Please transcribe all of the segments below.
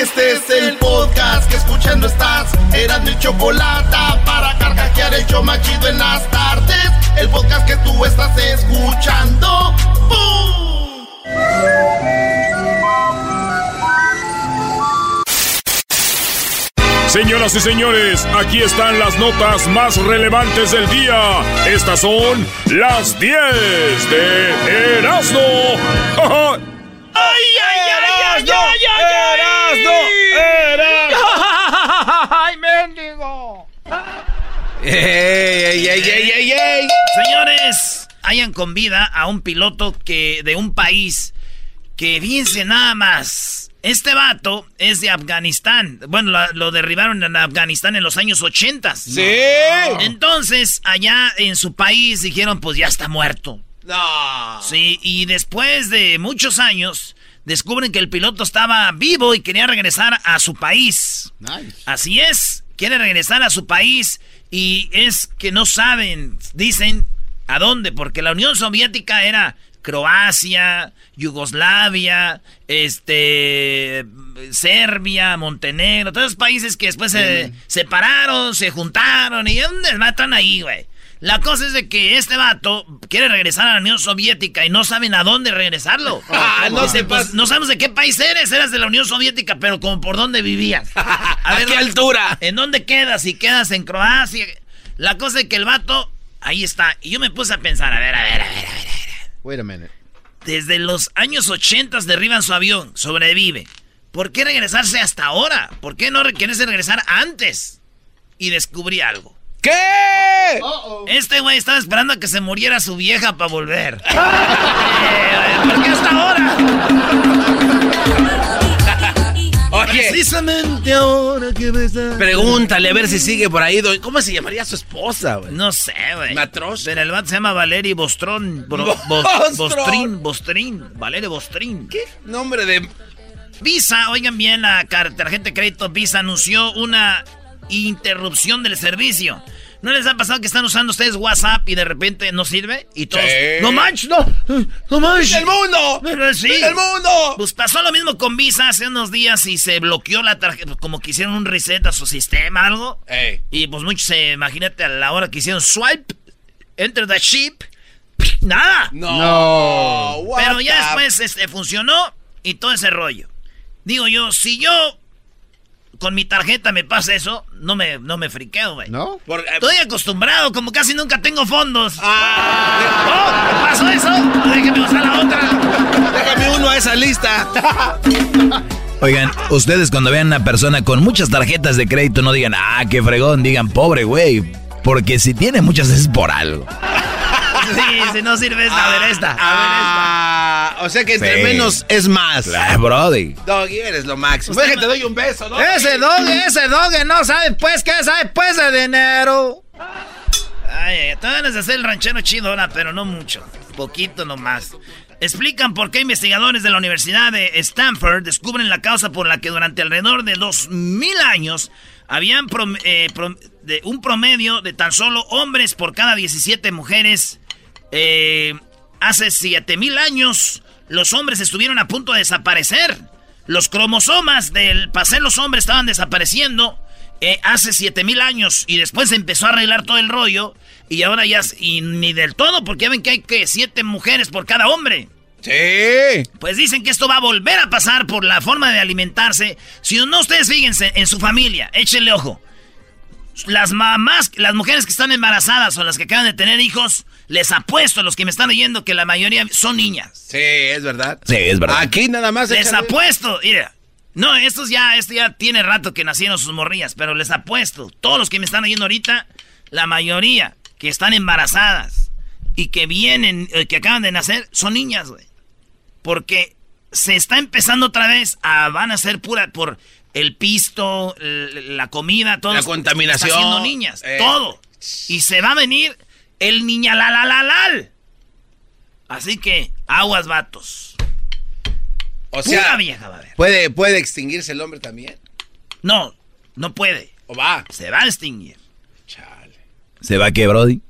Este es el podcast que escuchando estás. Eran mi chocolate para carcajear el yo machido en las tardes. El podcast que tú estás escuchando. ¡Bum! Señoras y señores, aquí están las notas más relevantes del día. Estas son las 10 de Erasmo. ¡Ay, ay, ay, ay, ay, ay! ¡Erasmo! ¡Ay, mendigo! ¡Ey, ey, ey, ey, ey, ey! Señores, hayan con vida a un piloto que de un país que, fíjense nada más, este vato es de Afganistán. Bueno, lo, lo derribaron en Afganistán en los años 80. ¡Sí! Entonces, allá en su país dijeron, pues ya está muerto. No. Sí, y después de muchos años, descubren que el piloto estaba vivo y quería regresar a su país. Nice. Así es, quiere regresar a su país y es que no saben, dicen, a dónde, porque la Unión Soviética era Croacia, Yugoslavia, este, Serbia, Montenegro, todos esos países que después se separaron, se juntaron y ¿dónde matan ahí, güey? La cosa es de que este vato quiere regresar a la Unión Soviética y no saben a dónde regresarlo. Ah, no Dice, se pues, no sabemos de qué país eres, eras de la Unión Soviética, pero como por dónde vivías. ¿A qué altura? ¿En dónde quedas? Si quedas en Croacia. La cosa es que el vato, ahí está. Y yo me puse a pensar, a ver, a ver, a ver, a ver. a ver. Wait a minute. Desde los años 80 derriban su avión, sobrevive. ¿Por qué regresarse hasta ahora? ¿Por qué no querés regresar antes? Y descubrí algo. ¿Qué? Este güey estaba esperando a que se muriera su vieja para volver. Eh, ¿Por qué hasta ahora? Oye, Precisamente ahora que me pregúntale a ver si sigue por ahí. ¿Cómo se llamaría su esposa, güey? No sé, güey. Matroska. Pero el vato se llama Valery Bostrón. Bro- Bo- Bostron. Bostrin, Bostrin. Valery Bostrin. ¿Qué nombre de...? Visa, oigan bien, la tarjeta de crédito Visa anunció una interrupción del servicio. ¿No les ha pasado que están usando ustedes WhatsApp y de repente no sirve? Y todos, Sí. ¡No manches, no! ¡No manches! ¡El mundo! Sí. ¡El mundo! Pues pasó lo mismo con Visa hace unos días y se bloqueó la tarjeta, como que hicieron un reset a su sistema, algo. Ey. Y pues muchos, se imagínate a la hora que hicieron swipe, enter the ship, nada. No. what Pero ya después este, funcionó y todo ese rollo. Digo yo, si yo con mi tarjeta me pasa eso, no me, no me friqueo, güey. ¿No? Por- eh, Estoy acostumbrado, como casi nunca tengo fondos. Ah, ¡Oh! ¿Me pasó eso? Déjeme usar la otra. déjame uno a esa lista. Oigan, ustedes cuando vean una persona con muchas tarjetas de crédito no digan, ah, qué fregón, digan, pobre güey. Porque si tiene muchas es por algo. Sí, si no sirve esta, a ver esta. A Ah, o sea que entre Sí. menos es más. Brody. Doggy, eres lo máximo. Ven que te doy un beso, ¿no? Ese doge, ese doge no sabe pues qué sabe pues de dinero. Ay, ay, te ganas de hacer el ranchero chido ahora, pero no mucho. Poquito nomás. Explican por qué investigadores de la Universidad de Stanford descubren la causa por la que durante alrededor de 2000 años habían prom- eh, prom- de un promedio de tan solo hombres por cada 17 mujeres. Eh, hace 7000 años los hombres estuvieron a punto de desaparecer. Los cromosomas del ser los hombres estaban desapareciendo eh, hace 7000 años y después se empezó a arreglar todo el rollo y ahora ya y ni del todo porque ya ven que hay que siete mujeres por cada hombre. Sí. Pues dicen que esto va a volver a pasar por la forma de alimentarse. Si no, ustedes fíjense en su familia, échenle ojo. Las mamás, las mujeres que están embarazadas o las que acaban de tener hijos, les apuesto a los que me están oyendo que la mayoría son niñas. Sí, es verdad. Sí, es verdad. Aquí nada más. Les échale. apuesto, mira. No, estos ya, esto ya tiene rato que nacieron sus morrillas, pero les apuesto, todos los que me están oyendo ahorita, la mayoría que están embarazadas y que vienen, eh, que acaban de nacer, son niñas, güey. Porque se está empezando otra vez a, van a ser pura, por el pisto, la comida, todo. La contaminación. Está haciendo niñas, Eh. todo. Y se va a venir el niña la la la lal. Así que, aguas vatos. O sea, Pura vieja va a haber. ¿puede, ¿puede extinguirse el hombre también? No, no puede. ¿O va? Se va a extinguir. Chale. ¿Se va qué, Brody?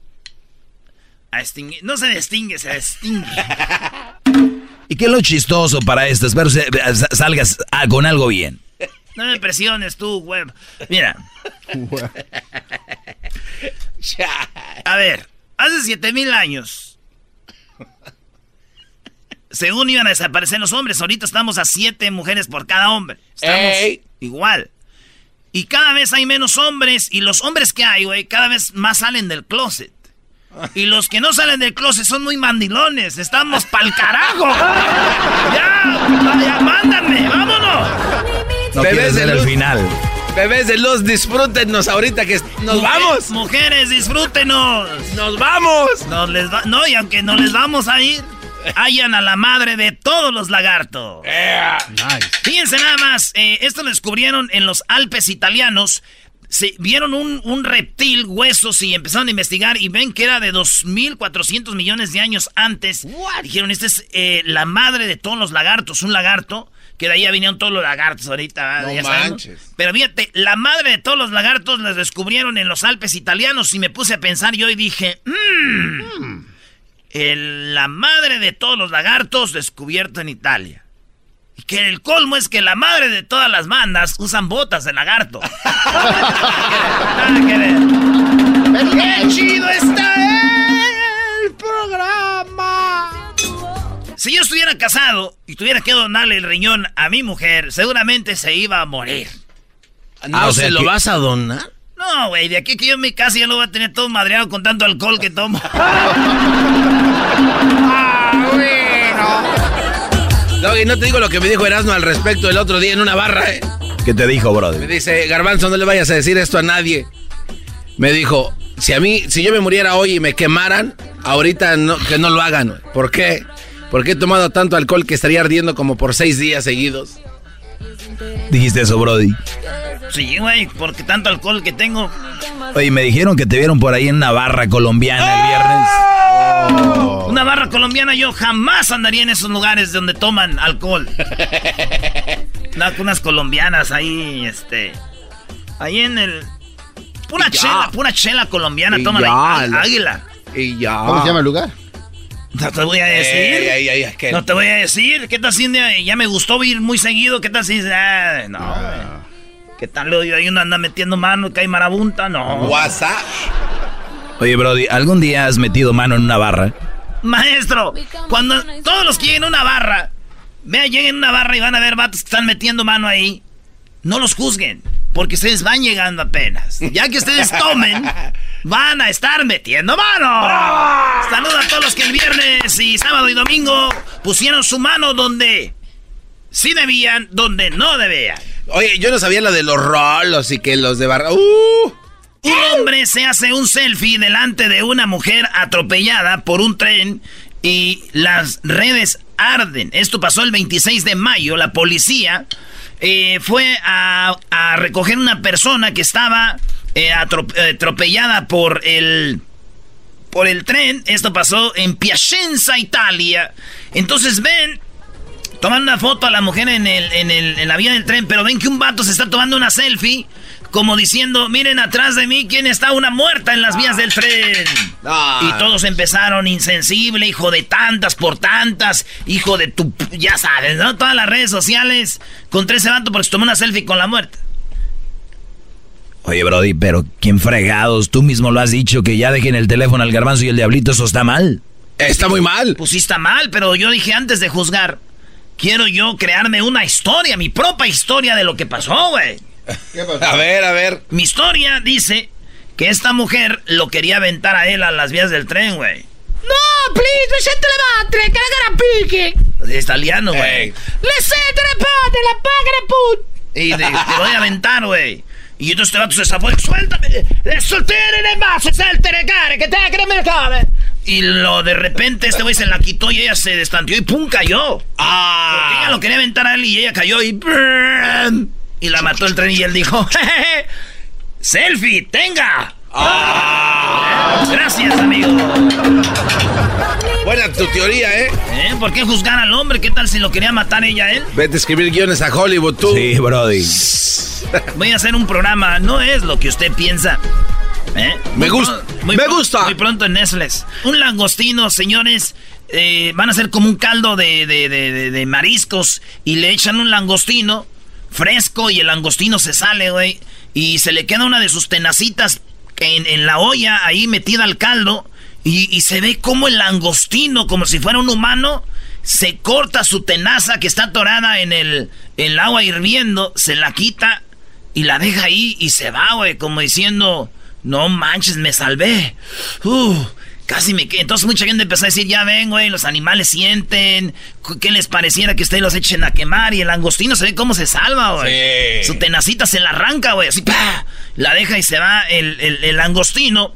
A extinguir. No se extingue, se extingue. ¿Y qué es lo chistoso para esto? Espero se- salgas ah, con algo bien. No me presiones tú, web. Mira, a ver, hace 7000 años. Según iban a desaparecer los hombres, ahorita estamos a 7 mujeres por cada hombre. Estamos Ey. igual. Y cada vez hay menos hombres, y los hombres que hay, güey, cada vez más salen del closet. Y los que no salen del closet son muy mandilones. Estamos pa'l carajo. ya, ya, mándame, vámonos. No Bebés quieres de ver el luz. final. Bebés de luz, disfrútenos ahorita que nos Mujer- vamos. Mujeres, disfrútenos. Nos vamos. Nos les va- no, y aunque no les vamos a ir, hallan a la madre de todos los lagartos. Fíjense nada más, eh, esto lo descubrieron en los Alpes italianos. Se vieron un, un reptil, huesos, y empezaron a investigar y ven que era de 2.400 millones de años antes. Dijeron, esta es eh, la madre de todos los lagartos, un lagarto, que de ahí ya vinieron todos los lagartos ahorita. No Ya manches. Pero fíjate, la madre de todos los lagartos la descubrieron en los Alpes italianos y me puse a pensar yo y dije, "Mm, el- la madre de todos los lagartos descubierto en Italia. Y que el colmo es que la madre de todas las bandas usan botas de lagarto. Nada que ver. ¡Qué chido está el programa! Si yo estuviera casado y tuviera que donarle el riñón a mi mujer, seguramente se iba a morir. ¿No Ah, o sea se lo que- vas a donar? No, güey, de aquí que yo me case ya lo voy a tener todo madreado con tanto alcohol que tomo. No, y no te digo lo que me dijo Erasmo al respecto el otro día en una barra, ¿eh? ¿Qué te dijo, Me Brody? dice, Garbanzo, no le vayas a decir esto a nadie. Me dijo, si a mí, si yo me muriera hoy y me quemaran, ahorita no, que no lo hagan. güey. ¿Por qué? He tomado tanto alcohol que estaría ardiendo como por seis días seguidos. Dijiste eso, Brody. Sí, güey, porque tanto alcohol que tengo. Oye, me dijeron que te vieron por ahí en una barra colombiana el viernes. Una barra colombiana, yo jamás andaría en esos lugares donde toman alcohol. Nada, con unas colombianas ahí, este. Ahí en el. Pura chela, pura chela colombiana, ahí, la- águila. Y ya. ¿Cómo se llama el lugar? No te voy a decir. Ey, ey, ey, es que- No te voy a decir. ¿Qué tal si ya me gustó ir muy seguido? ¿Qué tal si ah, no, güey. ¿Qué tal ahí uno anda metiendo mano que hay marabunta? No. WhatsApp. Oye, Brody, ¿algún día has metido mano en una barra? Maestro, cuando todos los que lleguen a una barra, vean, lleguen a una barra y van a ver vatos que están metiendo mano ahí, no los juzguen, porque ustedes van llegando apenas. Ya que ustedes tomen, van a estar metiendo mano. Saludos a todos los que el viernes y sábado y domingo pusieron su mano donde sí debían, donde no debían. Oye, yo no sabía lo de los rolos y que los de barra. ¡Uh! Un hombre se hace un selfie delante de una mujer atropellada por un tren y las redes arden. Esto pasó el 26 de mayo. La policía eh, fue a, a recoger una persona que estaba eh, eh, atropellada por el por el tren. Esto pasó en Piacenza, Italia. Entonces ven toman una foto a la mujer en, el, en, el, en la vía del tren, pero ven que un vato se está tomando una selfie, como diciendo, miren atrás de mí quién está una muerta en las vías del tren. Ah. Y todos empezaron insensible, hijo de tantas por tantas, hijo de tu... Ya sabes, ¿no? Todas las redes sociales contra ese vato porque se tomó una selfie con la muerta. Oye, Brody, pero ¿quién fregados? Tú mismo lo has dicho que ya dejen el teléfono al garbanzo y el diablito, eso está mal. Está muy mal. Pues sí está mal, pero yo dije antes de juzgar, quiero yo crearme una historia, mi propia historia de lo que pasó, güey. ¿Qué pasó? A ver, a ver. Mi historia dice que esta mujer lo quería aventar a él a las vías del tren, güey. No, please, le siento la madre, que la pique. Es italiano, güey. Le siento la padre, la paga put. Y te, voy a aventar, güey. Y entonces este vato se zafó, suéltame, soltere en el vaso, saltere care, que te que me cabe. Y lo de repente este güey se la quitó y ella se destanteó y ¡pum! cayó. Ah. Porque ella lo quería aventar a él y ella cayó y Y la mató el tren y él dijo, ¡Selfie! ¡Tenga! Ah. Gracias, amigo. Buena tu teoría, ¿eh? ¿eh? ¿Por qué juzgar al hombre? ¿Qué tal si lo quería matar ella él? Vete a escribir guiones a Hollywood, tú. Sí, Brody. Voy a hacer un programa, no es lo que usted piensa. ¿Eh? Me gusta. me gusta. Muy pronto en Netflix. Un langostino, señores. Eh, van a ser como un caldo de, de, mariscos y le echan un langostino fresco y el langostino se sale, güey. Y se le queda una de sus tenacitas en, en la olla ahí metida al caldo. Y, se ve como el langostino, como si fuera un humano, se corta su tenaza que está atorada en el, agua hirviendo, se la quita y la deja ahí y se va, güey, como diciendo, no manches, me salvé. Casi me quedé. Entonces mucha gente empezó a decir, ya ven, güey, los animales sienten. ¿Qué les pareciera que ustedes los echen a quemar? Y el angostino se ve cómo se salva, güey. Su tenacita se la arranca, güey, así, ¡pah! La deja y se va el, el, el angostino.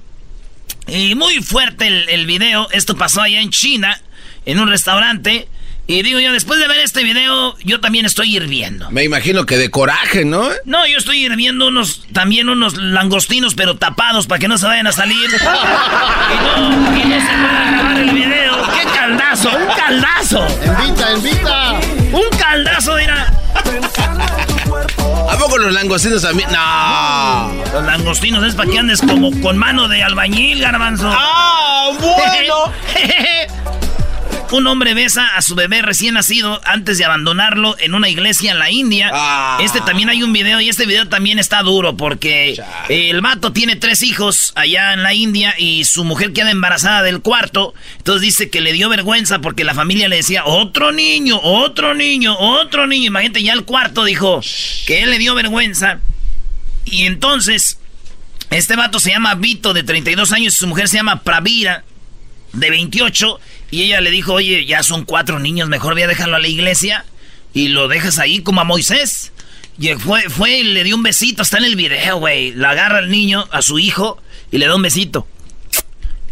Y muy fuerte el, el video. Esto pasó allá en China, en un restaurante. Y digo yo, después de ver este video, yo también estoy hirviendo. Me imagino que de coraje, ¿no? No, yo estoy hirviendo unos, también unos langostinos, pero tapados para que no se vayan a salir. y no, y no se pueda grabar el video. ¡Qué caldazo! ¡Un caldazo! ¡Invita, invita! ¡Un caldazo, mira! ¿A poco los langostinos también? No. Los langostinos es para que andes como con mano de albañil, garbanzo. ¡Ah, bueno! Un hombre besa a su bebé recién nacido antes de abandonarlo en una iglesia en la India. Ah. Este también hay un video y este video también está duro porque el vato tiene tres hijos allá en la India y su mujer queda embarazada del cuarto. Entonces dice que le dio vergüenza porque la familia le decía, otro niño, otro niño, otro niño. Imagínate, ya el cuarto dijo que él le dio vergüenza. Y entonces, este vato se llama Vito de 32 años y su mujer se llama Pravira de 28 y ella le dijo, oye, ya son cuatro niños, mejor voy a dejarlo a la iglesia y lo dejas ahí como a Moisés. Y fue, fue y le dio un besito, está en el video, güey. La agarra al niño, a su hijo, y le da un besito.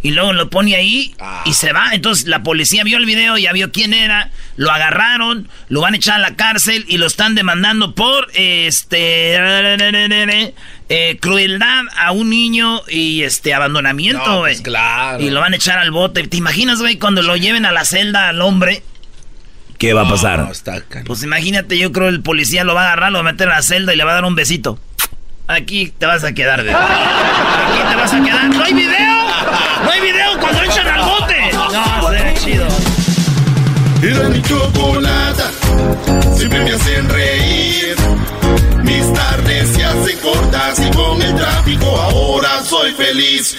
Y luego lo pone ahí y ah. se va. Entonces la policía vio el video, ya vio quién era, lo agarraron, lo van a echar a la cárcel y lo están demandando por este eh, crueldad a un niño y este abandonamiento, pues claro. Y lo van a echar al bote. ¿Te imaginas, güey, cuando lo lleven a la celda al hombre? ¿Qué va a pasar? pues imagínate, yo creo el policía lo va a agarrar, lo va a meter a la celda y le va a dar un besito. Aquí te vas a quedar, de Aquí te vas a quedar. ¡No hay video! ¡No hay video cuando echan al bote! No, será chido. Era mi chocolata, siempre me hacen reír. Se cortas y con el tráfico ahora soy feliz.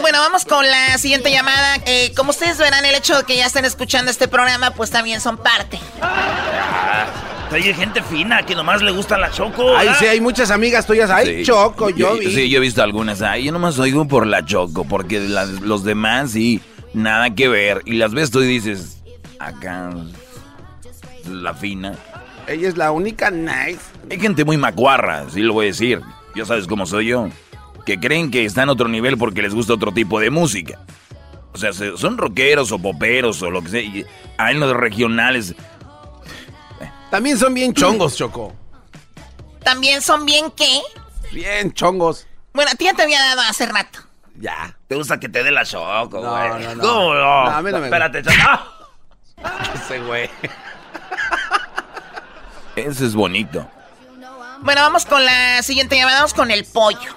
Bueno, vamos con la siguiente llamada. Eh, como ustedes verán, el hecho de que ya estén escuchando este programa, pues también son parte. hay gente fina que nomás le gusta la Choco. Ay, sí, hay muchas amigas tuyas. Ay, Choco, yo, vi. Sí, yo he visto algunas. Ay, yo nomás oigo por la Choco, porque los demás sí, nada que ver. Y las ves tú y dices, acá, la fina. Ella es la única nice. Hay gente muy macuarra, sí lo voy a decir. Ya sabes cómo soy yo. Que creen que están a otro nivel porque les gusta otro tipo de música. O sea, son rockeros o poperos o lo que sea. Y hay los regionales. También son bien chongos, Choco. ¿También son bien qué? Bien chongos. Bueno, a ti ya te había dado hace rato. Ya. ¿Te gusta que te dé la Choco, güey? No, no, no. ¿Cómo no? a mí no me Espérate, Choco. Ese güey. Ese es bonito. Bueno, vamos con la siguiente llamada. Vamos con el pollo.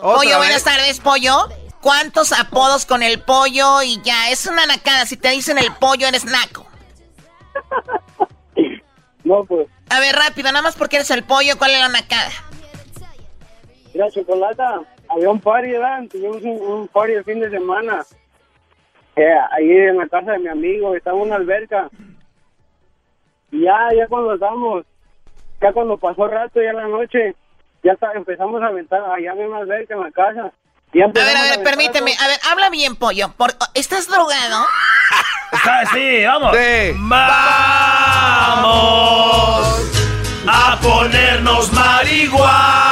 Pollo, buenas tardes, pollo. ¿Cuántos apodos con el pollo? Y ya, es una nacada. Si te dicen el pollo, eres naco. No, pues. A ver, rápido, nada más porque eres el pollo, ¿cuál es la nacada? Mira, chocolata. había un party, ¿verdad? Tuvimos un, un party el fin de semana. Eh, ahí en la casa de mi amigo, estaba en una alberca. Y ya, ya cuando estábamos, ya cuando pasó rato, ya en la noche, ya está, empezamos a aventar allá en una alberca en la casa. A ver, a ver, permíteme, a ver, habla bien, pollo. Por, ¿Estás drogado? sí, vamos. Vamos a ponernos marihuanos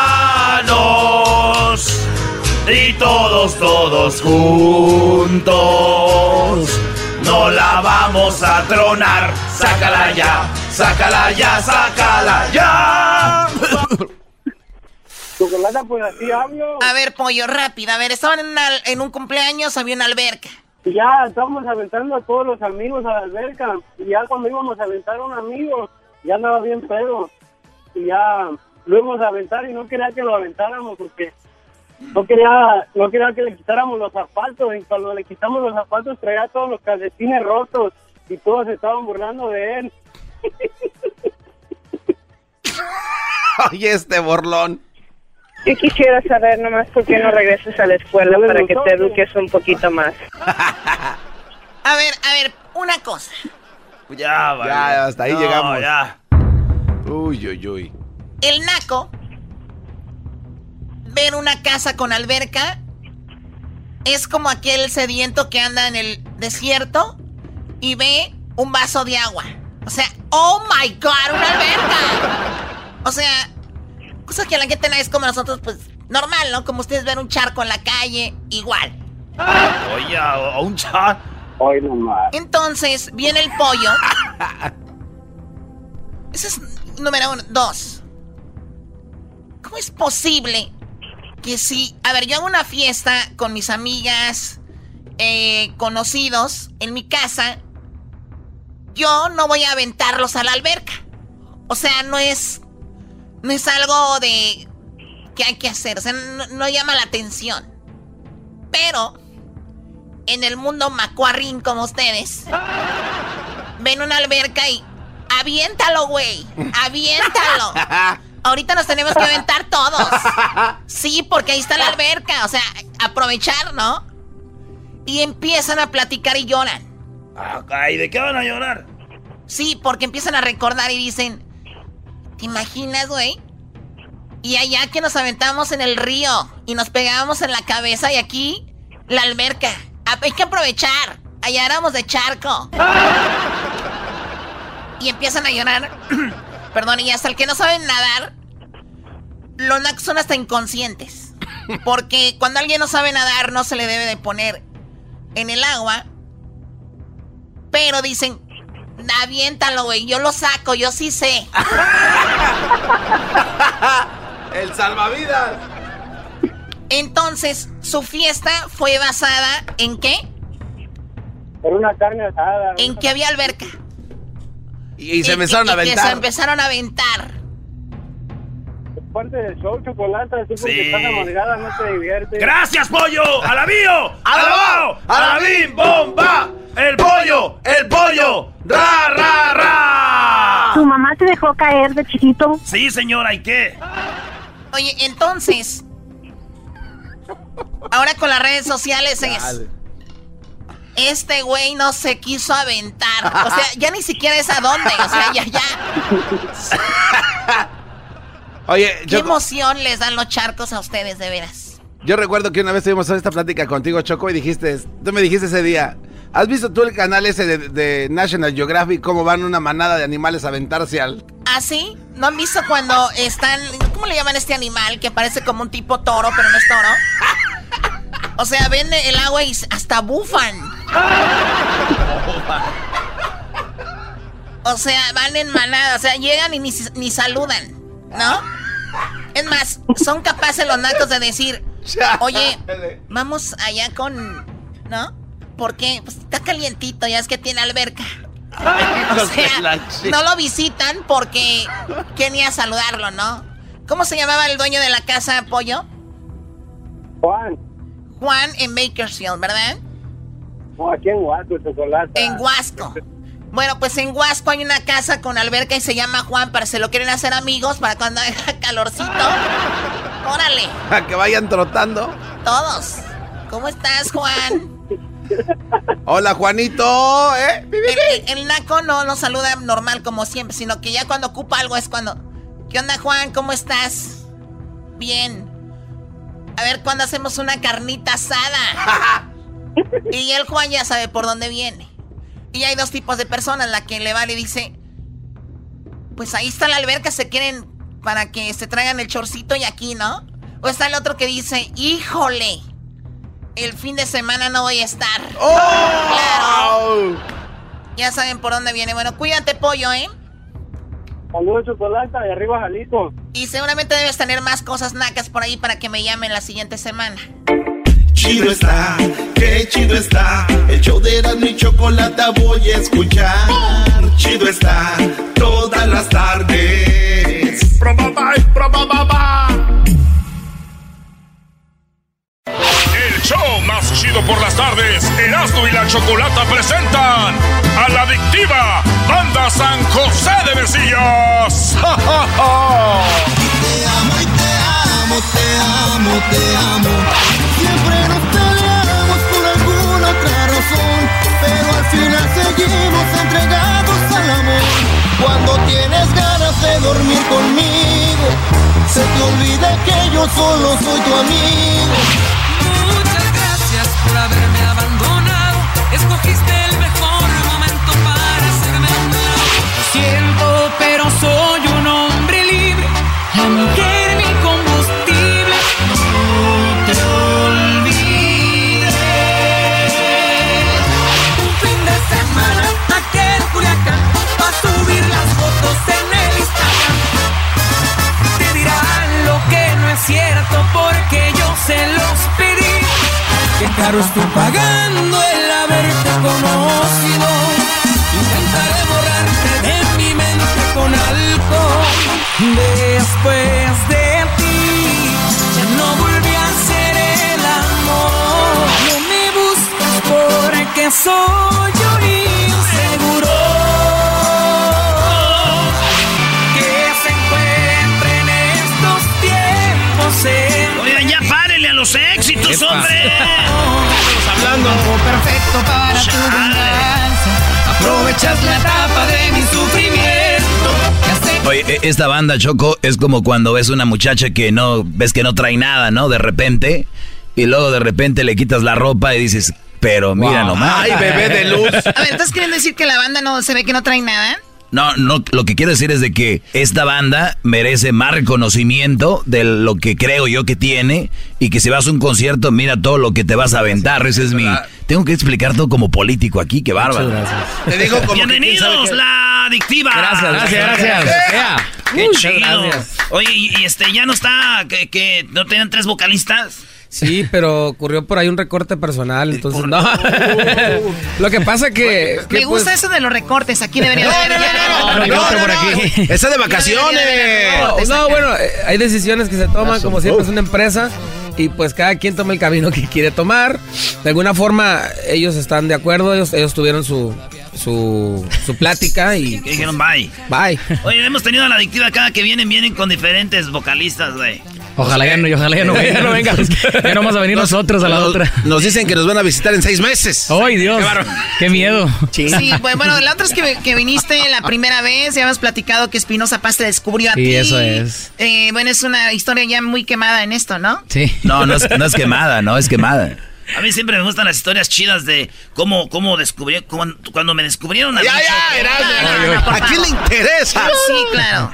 y todos, todos juntos. No la vamos a tronar. Sácala ya, sácala ya, sácala ya. pues así hablo. A ver, pollo, rápido. A ver, estaban en, en un cumpleaños, había una alberca. Y ya estábamos aventando a todos los amigos a la alberca. Y ya cuando íbamos a aventar a un amigo, ya andaba bien pedo. Y ya lo íbamos a aventar y no quería que lo aventáramos porque no quería, no quería que le quitáramos los zapatos. Y cuando le quitamos los zapatos traía todos los calcetines rotos y todos estaban burlando de él. Oye, este borlón. Yo quisiera saber nomás por qué no regresas a la escuela para que te eduques un poquito más. A ver, a ver, una cosa. Ya, vale. Ya, hasta ahí No, llegamos. ya. Uy, uy, uy. El naco ver una casa con alberca es como aquel sediento que anda en el desierto y ve un vaso de agua. O sea, oh my god, una alberca. O sea, cosa que a la gente no es como nosotros, pues normal, ¿no? Como ustedes ven un charco en la calle, igual. Oye, a a un nomás. Entonces, viene el pollo. Ese es número uno. Dos. ¿Cómo es posible que si... A ver, yo hago una fiesta con mis amigas, eh, conocidos, en mi casa, yo no voy a aventarlos a la alberca. O sea, no es... No es algo de... que hay que hacer. O sea, no, llama la atención. Pero en el mundo macuarrín como ustedes, ven una alberca y aviéntalo, güey. Aviéntalo. Ahorita nos tenemos que aventar todos. Sí, porque ahí está la alberca. O sea, aprovechar, ¿no? Y empiezan a platicar y lloran. Ay, ¿de qué van a llorar? Sí, porque empiezan a recordar y dicen, ¿te imaginas, güey? Y allá que nos aventamos en el río y nos pegábamos en la cabeza y aquí la alberca. Ah, Hay que aprovechar. Allá éramos de charco. Y empiezan a llorar. Perdón, y hasta el que no saben nadar, los nacos son hasta inconscientes. Porque cuando alguien no sabe nadar, no se le debe de poner en el agua. Pero dicen, aviéntalo, güey, yo lo saco, yo sí sé. El salvavidas. Entonces, su fiesta fue basada en qué? Era una carne asada. En que había alberca. Y, y se empezaron a y que se aventar. empezaron a aventar. Parte del show, chocolate. Así Sí. porque estás amargada, no te diviertes. ¡Gracias, pollo! ¡Alabío! ¡Alabao! ¡Alabín, bomba! ¡El pollo! ¡El pollo! ¡Ra, ra, ra! ¿Tu mamá te dejó caer de chiquito? Sí, señora, ¿y qué? Oye, entonces. Ahora con las redes sociales es. Dale. Este güey no se quiso aventar. O sea, ya ni siquiera es a dónde. O sea, ya, ya. Oye, ¿Qué yo, emoción les dan los charcos a ustedes, de veras? yo recuerdo que una vez tuvimos esta plática contigo, Choco, y dijiste, tú me dijiste ese día, ¿has visto tú el canal ese de, de National Geographic, cómo van una manada de animales a aventarse al... ¿Ah, sí? ¿No han visto cuando están... ¿Cómo le llaman a este animal que parece como un tipo toro, pero no es toro? O sea, ven el agua y hasta bufan. O sea, van en manada, o sea, llegan y ni, ni saludan, ¿no? Es más, son capaces los nacos de decir, oye, vamos allá con... ¿No? ¿Por qué? Pues está calientito, ya es que tiene alberca. O sea, no lo visitan porque quería saludarlo, ¿no? ¿Cómo se llamaba el dueño de la casa, Pollo? Juan, Juan en Bakersfield, ¿verdad? no, aquí en chocolate. En Huasco. Bueno, pues en Huasco hay una casa con alberca y se llama Juan para si lo quieren hacer amigos para cuando haga calorcito. Órale. A que vayan trotando. Todos. ¿Cómo estás, Juan? Hola, Juanito. ¿eh? El, naco no nos saluda normal como siempre, sino que ya cuando ocupa algo es cuando... ¿Qué onda, Juan? ¿Cómo estás? Bien. A ver, ¿cuándo hacemos una carnita asada? y el Juan ya sabe por dónde viene. Y hay dos tipos de personas, la que le vale y dice, pues ahí está la alberca, se quieren para que se traigan el chorcito y aquí, ¿no? O está el otro que dice, híjole, el fin de semana no voy a estar. ¡Oh! Claro. Ya saben por dónde viene. Bueno, cuídate, pollo, ¿eh? Saludos, chocolate, de arriba, Jalito. Y seguramente debes tener más cosas nacas por ahí para que me llamen la siguiente semana. Chido está, qué chido está. El show de mi Chocolata voy a escuchar. Chido está, todas las tardes. El show más chido por las tardes. Erasmo y la Chocolata presentan a la adictiva Banda San José de Besillas. Te amo y te amo, te amo, te amo. Siempre nos peleamos por alguna otra razón, pero al final seguimos entregados al amor. Cuando tienes ganas de dormir conmigo, se te olvida que yo solo soy tu amigo. Muchas gracias por haberme abandonado. Escogiste el mejor momento para hacerme un Lo siento, pero soy un hombre libre. La subir las fotos en el Instagram. Te dirán lo que no es cierto porque yo se los pedí. Qué caro estoy pagando el haberte conocido. Intentaré borrarte de mi mente con alcohol. Después de ti, ya no volví a ser el amor. No me buscas porque soy un en Oigan, ya párenle a los éxitos, Epa. hombre. Estamos hablando. Perfecto para tu venganza. Aprovechas la etapa de mi sufrimiento. Oye, e- esta banda, Choco, es como cuando ves una muchacha que no, ves que no trae nada, ¿no? De repente, y luego de repente le quitas la ropa y dices, pero mira Wow. nomás. Ay, bebé de luz. A ver, ¿estás queriendo decir que la banda no se ve que no trae nada? No, no, lo que quiero decir es de que esta banda merece más reconocimiento de lo que creo yo que tiene y que si vas a un concierto, mira todo lo que te vas a aventar. Ese es mi... Tengo que explicar todo como político aquí, qué bárbaro. Te digo como Bienvenidos, qué- la adictiva. Gracias, gracias, gracias. Ea. Qué chido. gracias. Oye, y, y este, ya no está, que, que no tenían tres vocalistas. Sí, pero ocurrió por ahí un recorte personal, entonces no. Lo que pasa que... que Me gusta pues, eso de los recortes. Aquí debería de haber ya. No, no, no. Está de vacaciones. No, no, bueno, hay decisiones que se toman, como siempre es una empresa, y pues cada quien toma el camino que quiere tomar. De alguna forma, ellos están de acuerdo, ellos, ellos tuvieron su, su, su plática y... Que dijeron bye. Bye. Oye, hemos tenido a la adictiva cada que vienen, vienen con diferentes vocalistas, güey. Ojalá ya no, ojalá ya no venga, ya no venga. Ya no vamos a venir nosotros a la Nos- otra. Nos dicen que nos van a visitar en seis meses. ¡Ay, Dios! Qué bárbaro. ¡Qué miedo! Sí, pues, bueno, la otra es que, que viniste la primera vez, ya hemos platicado que Espinosa Paz te descubrió a Sí, ti. eso es. Eh, bueno, es una historia ya muy quemada en esto, ¿no? Sí. No, no es, no es quemada, no es quemada. A mí siempre me gustan las historias chidas de cómo, cómo descubrí, cuando, cuando me descubrieron a Ya, mí, ya, no, no, por ¿A quién le interesa? Sí, claro.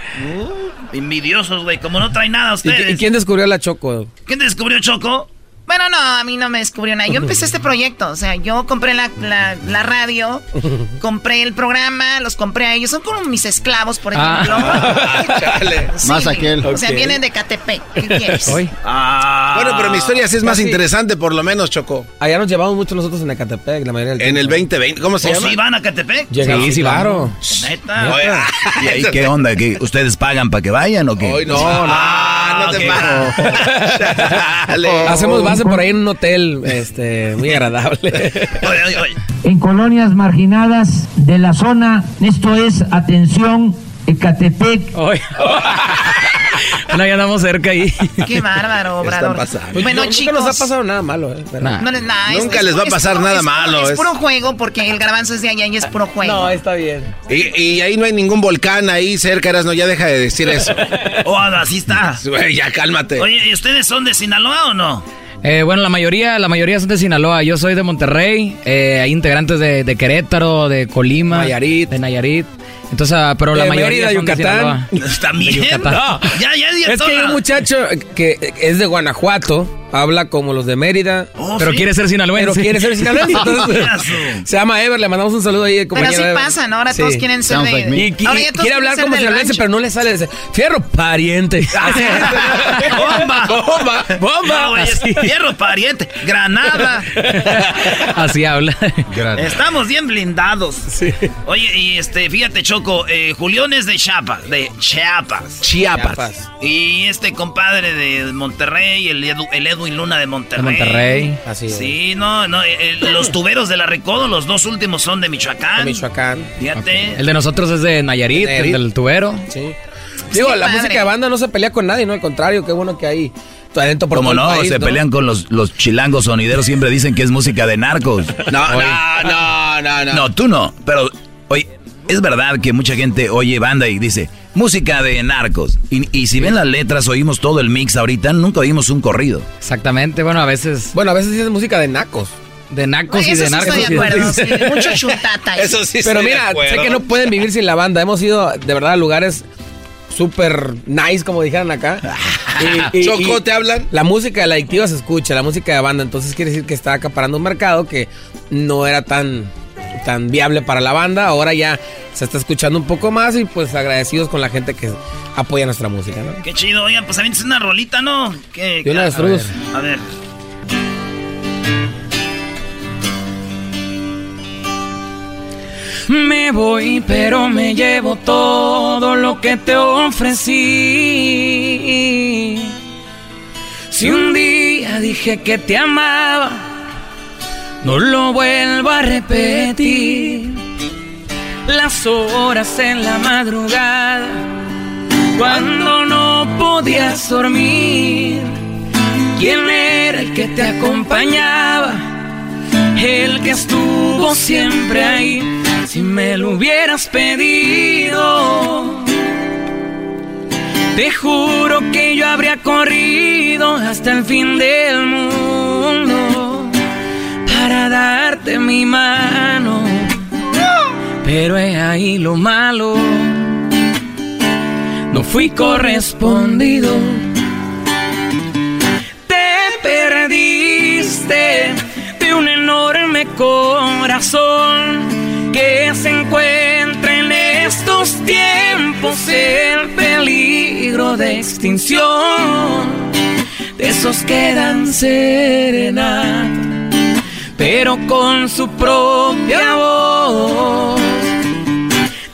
Envidiosos, güey, como no traen nada ¿Y, ustedes. y quién descubrió la Choco? ¿Quién descubrió, Choco? Bueno, no, a mí no me descubrió nada. Yo empecé este proyecto, o sea, yo compré la, la, la radio, compré el programa, los compré a ellos. Son como mis esclavos, por ejemplo. Ah, chale. Sí, Más aquel. O sea, vienen de Catepec. ¿Qué quieres? Hoy. Ah. Bueno, pero mi historia sí es más interesante, por lo menos, Choco. Allá nos llevamos mucho nosotros en Ecatepec, la mayoría del En el tiempo. 2020, ¿cómo se ¿O llama? si van a Catepec? Llegamos, Sí, sí, claro. Neta. Oye, ¿Y ahí qué onda? ¿Qué, ¿Ustedes pagan para que vayan o qué? Hoy no, no, Ah, no te pases. Chale. Hacemos base por ahí en un hotel este, muy agradable. Oye, oye, oye. En colonias marginadas de la zona, esto es, atención, Ecatepec, bueno, ya andamos cerca ahí. Qué bárbaro, Obrador. Pues Bueno, no, chicos. Nunca nos ha pasado nada malo, ¿eh? No, no, nada, Nunca es- les va a pasar puro- nada es malo, Es es- puro juego porque el garbanzo es de allá y es puro juego. No, está bien. Y, y ahí no hay ningún volcán ahí cerca, Erasno, ya deja de decir eso. Oh, así está. Güey, ya cálmate. Oye, ¿y ustedes son de Sinaloa o no? Eh, bueno, la mayoría, la mayoría son de Sinaloa. Yo soy de Monterrey. eh, hay integrantes de, de Querétaro, de Colima, Nayarit. de Nayarit. Entonces, ah, pero la De mayoría Mérida, son de Yucatán. Sinaloa. También. De Yucatán. No. Ya, ya, ya. Es que hay un muchacho que es de Guanajuato, habla como los de Mérida. Oh, Pero ¿sí? quiere ser sinaloense. Pero quiere ser sinaloense. entonces, se llama Ever, le mandamos un saludo ahí. Pero así Ever. pasa, ¿no? Ahora Sí. todos quieren ser Sounds de... like me. Y, y- Ahora ya y todos quiere hablar como sinaloense, rancho. pero no le sale. Dice, Fierro, pariente. ¡Bomba! ¡Bomba! ¡Bomba! Güey. Fierro pariente. Granada. Así habla. Estamos bien blindados. Oye, y este, fíjate, Choco, eh, Julián es de Chiapas, de Chiapas. Chiapas. Y este compadre de Monterrey, el, Edu- el Edwin Luna de Monterrey. De Monterrey. Así es. Sí, no, no, eh, eh, los tuberos de la Recodo, los dos últimos son de Michoacán. De Michoacán. Fíjate. El de nosotros es de Nayarit, Nayarit. el del tubero. Sí. Digo, la padre. música de banda no se pelea con nadie, ¿no? Al contrario, qué bueno que hay talento por Como todo el no, país, se pelean con los, los chilangos sonideros, siempre dicen que es música de narcos. No, no, no, no, no. No, tú no, pero oye, es verdad que mucha gente oye banda y dice música de narcos. Y, y si ven las letras, oímos todo el mix ahorita, nunca oímos un corrido. Exactamente, bueno, a veces Bueno, a veces es música de nacos. de nacos y de sí narcos. estoy de y acuerdo. sí, mucho chutata. ahí. Eso sí Pero estoy de mira, sé que no pueden vivir sin la banda. Hemos ido, de verdad, a lugares súper nice, como dijeran acá. Choco, ¿te hablan? La música de la adictiva se escucha, la música de banda. Entonces quiere decir que está acaparando un mercado que no era tan, tan viable para la banda. Ahora ya se está escuchando un poco más y pues agradecidos con la gente que apoya nuestra música, ¿no? Qué chido, oigan, pues también es una rolita, ¿no? ¿Qué, Y una qué- de Struz. A ver. Me voy, pero me llevo todo lo que te ofrecí. Si un día dije que te amaba, no lo vuelvo a repetir. Las horas en la madrugada, cuando no podías dormir. ¿Quién era el que te acompañaba? El que estuvo siempre ahí, si me lo hubieras pedido. Te juro que yo habría corrido hasta el fin del mundo para darte mi mano. Pero es ahí lo malo, no fui correspondido. Te perdiste de un enorme corazón que se encuentra en estos tiempos en peligro de extinción. De esos que dan serenata, pero con su propia voz.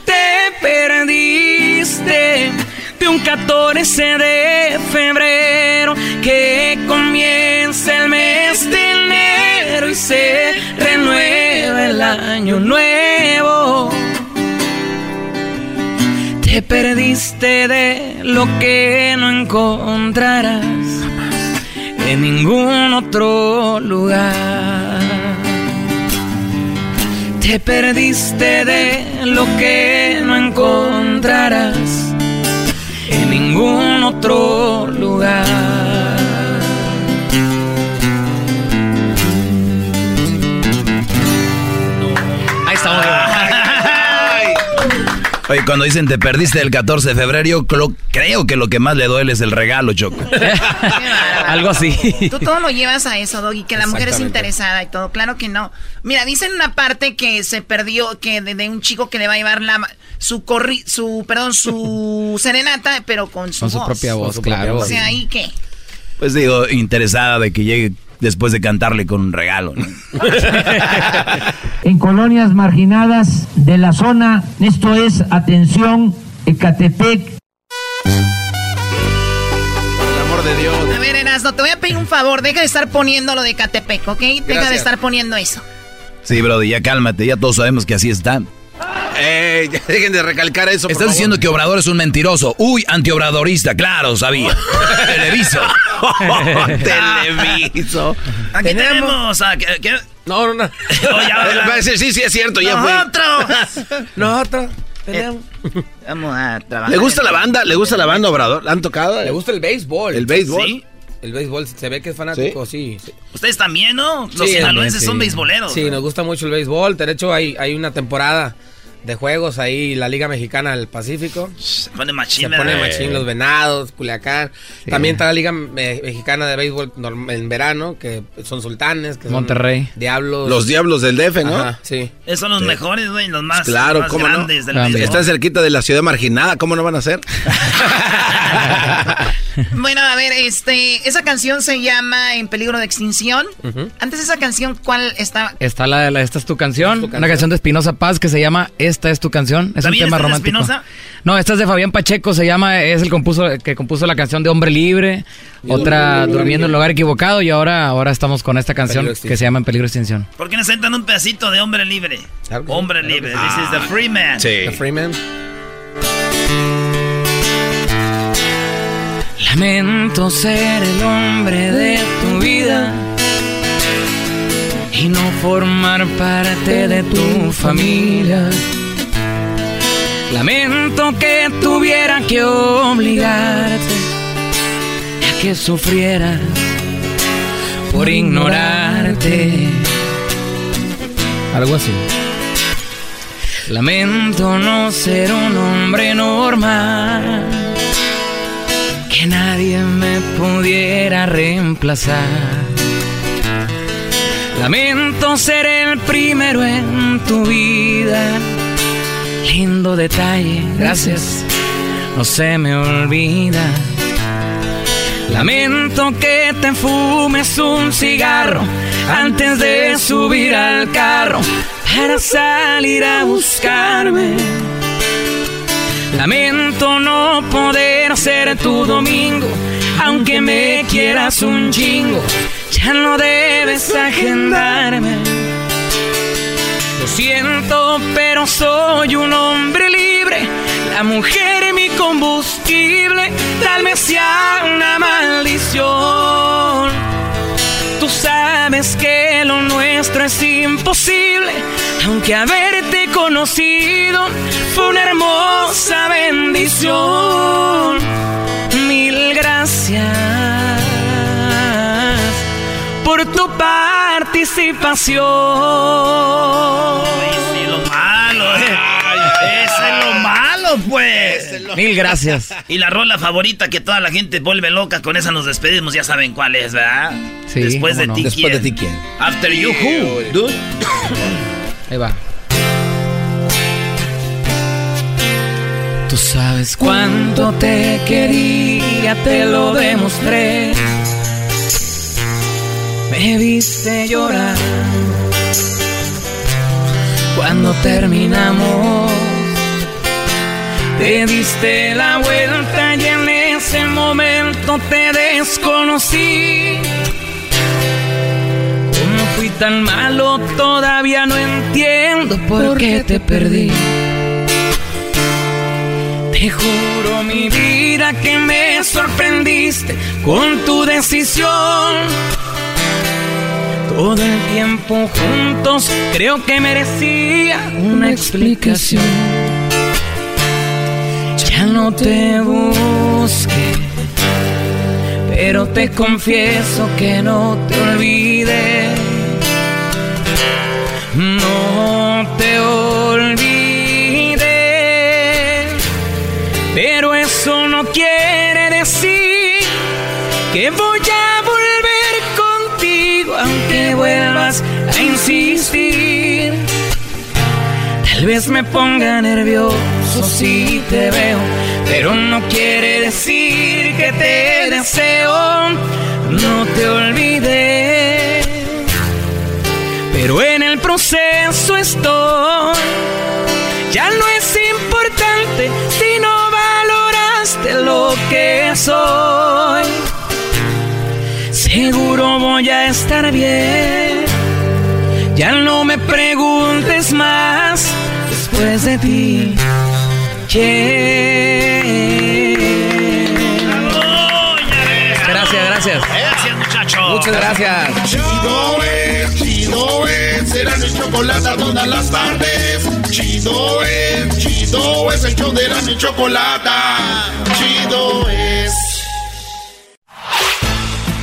Te perdiste de un 14 de febrero que comienza el mes de enero y se renueva el año nuevo. Te perdiste de lo que no encontrarás en ningún otro lugar. Te perdiste de lo que no encontrarás en ningún otro lugar. Oye, cuando dicen te perdiste el 14 de febrero, creo que lo que más le duele es el regalo, Choco. Algo así. Tú todo lo llevas a eso, Doggy, que la mujer es interesada y todo. Claro que no. Mira, dicen una parte que se perdió, que de, de un chico que le va a llevar la, su corri, su, perdón, su serenata, pero con su Con su voz. propia voz, su propia claro. O sea, ¿ahí qué? Pues digo, interesada de que llegue después de cantarle con un regalo. ¿no? en colonias marginadas de la zona. Esto es, atención, Ecatepec, Por el amor de Dios. A ver, Erasno, te voy a pedir un favor. Deja de estar poniendo lo de Catepec, ¿ok? Deja de estar poniendo eso. Sí, brother, ya cálmate, ya todos sabemos que así está. Eh, ya dejen de recalcar eso. por Estás favor. diciendo que Obrador es un mentiroso. Uy, antiobradorista, claro, sabía. Televiso. Televiso. Aquí tenemos a... ¿qué- qué? No, no, no. Oh, ya, ya. Va a decir, sí, sí, es cierto, ya fue. Nosotros. Nosotros tenemos. Vamos a trabajar. ¿Le gusta la banda? ¿Le gusta la banda, Obrador? ¿La han tocado? Le gusta el béisbol. ¿El béisbol? Sí. El béisbol, se ve que es fanático, sí. sí. Ustedes también, ¿no? Los Sí, sinaloenses sí. son beisboleros. Sí, nos gusta mucho el béisbol. De hecho, hay, hay una temporada de juegos ahí, la Liga Mexicana del Pacífico. Se pone machín, Se pone machín los venados, Culiacán. También está la Liga Me- Mexicana de Béisbol en verano, que son sultanes, que son Monterrey. Diablos. Los diablos del DF, ¿no? Ajá, sí. Esos son los mejores, güey, los más, Claro, más ¿cómo no? grandes del. Están cerquita de la ciudad marginada, ¿cómo no van a ser? Bueno, a ver, este, esa canción se llama En peligro de extinción. Antes de esa canción, ¿cuál estaba? Está la, la- esta es tu canción, una canción de Espinosa Paz que se llama Esta es tu canción. Es un ¿También tema esta es de romántico. Espinosa? No, esta es de Fabián Pacheco, se llama, es el compuso, que compuso la canción de Hombre Libre, otra Durmiendo en el lugar equivocado y ahora, ahora estamos con esta canción Peligro que se llama En peligro de extinción. ¿Por qué no sentan un pedacito de hombre libre? Claro sí, hombre claro libre. sí. This is the free man. The Freeman. Lamento ser el hombre de tu vida y no formar parte de tu familia. Lamento que tuviera que obligarte a que sufriera por ignorarte. Algo así. Lamento no ser un hombre normal que nadie me pudiera reemplazar. Lamento ser el primero en tu vida. Lindo detalle, gracias, no se me olvida. Lamento que te fumes un cigarro antes de subir al carro para salir a buscarme. Lamento no poder ser tu domingo, aunque me quieras un chingo, ya no debes agendarme. Lo siento, pero soy un hombre libre, la mujer es mi combustible, tal vez una maldición. Tú sabes que lo nuestro es imposible, aunque haberte conocido fue una hermosa bendición. Mil gracias por tu participación. Sí, lo malo, eh. Ese es lo malo, pues. Mil gracias. Y la rola favorita que toda la gente vuelve loca, con esa nos despedimos, ya saben cuál es, ¿verdad? Sí, Después de no. ti, Después de ti, ¿quién? After you, who, dude? Ahí va. Tú sabes cuánto te quería, te lo demostré. Me viste llorar cuando terminamos. Te diste la vuelta y en ese momento te desconocí. ¿Cómo fui tan malo? Todavía no entiendo por qué te perdí. Te juro mi vida que me sorprendiste con tu decisión. Todo el tiempo juntos creo que merecía una explicación. Ya no te busqué, pero te confieso que no te olvidé. No te olvidé, pero eso no quiere decir que voy a Tal vez me ponga nervioso si te veo, pero no quiere decir que te deseo. No te olvidé, pero en el proceso estoy. Ya no es importante si no valoraste lo que soy. Seguro voy a estar bien. Ya no me preguntes más. Después de ti. Gracias, gracias. Gracias, muchachos. Muchas gracias. Chido es, chido es, era mi chocolate todas las tardes. Chido es, chido es, el show de la mi chocolate. Chido es.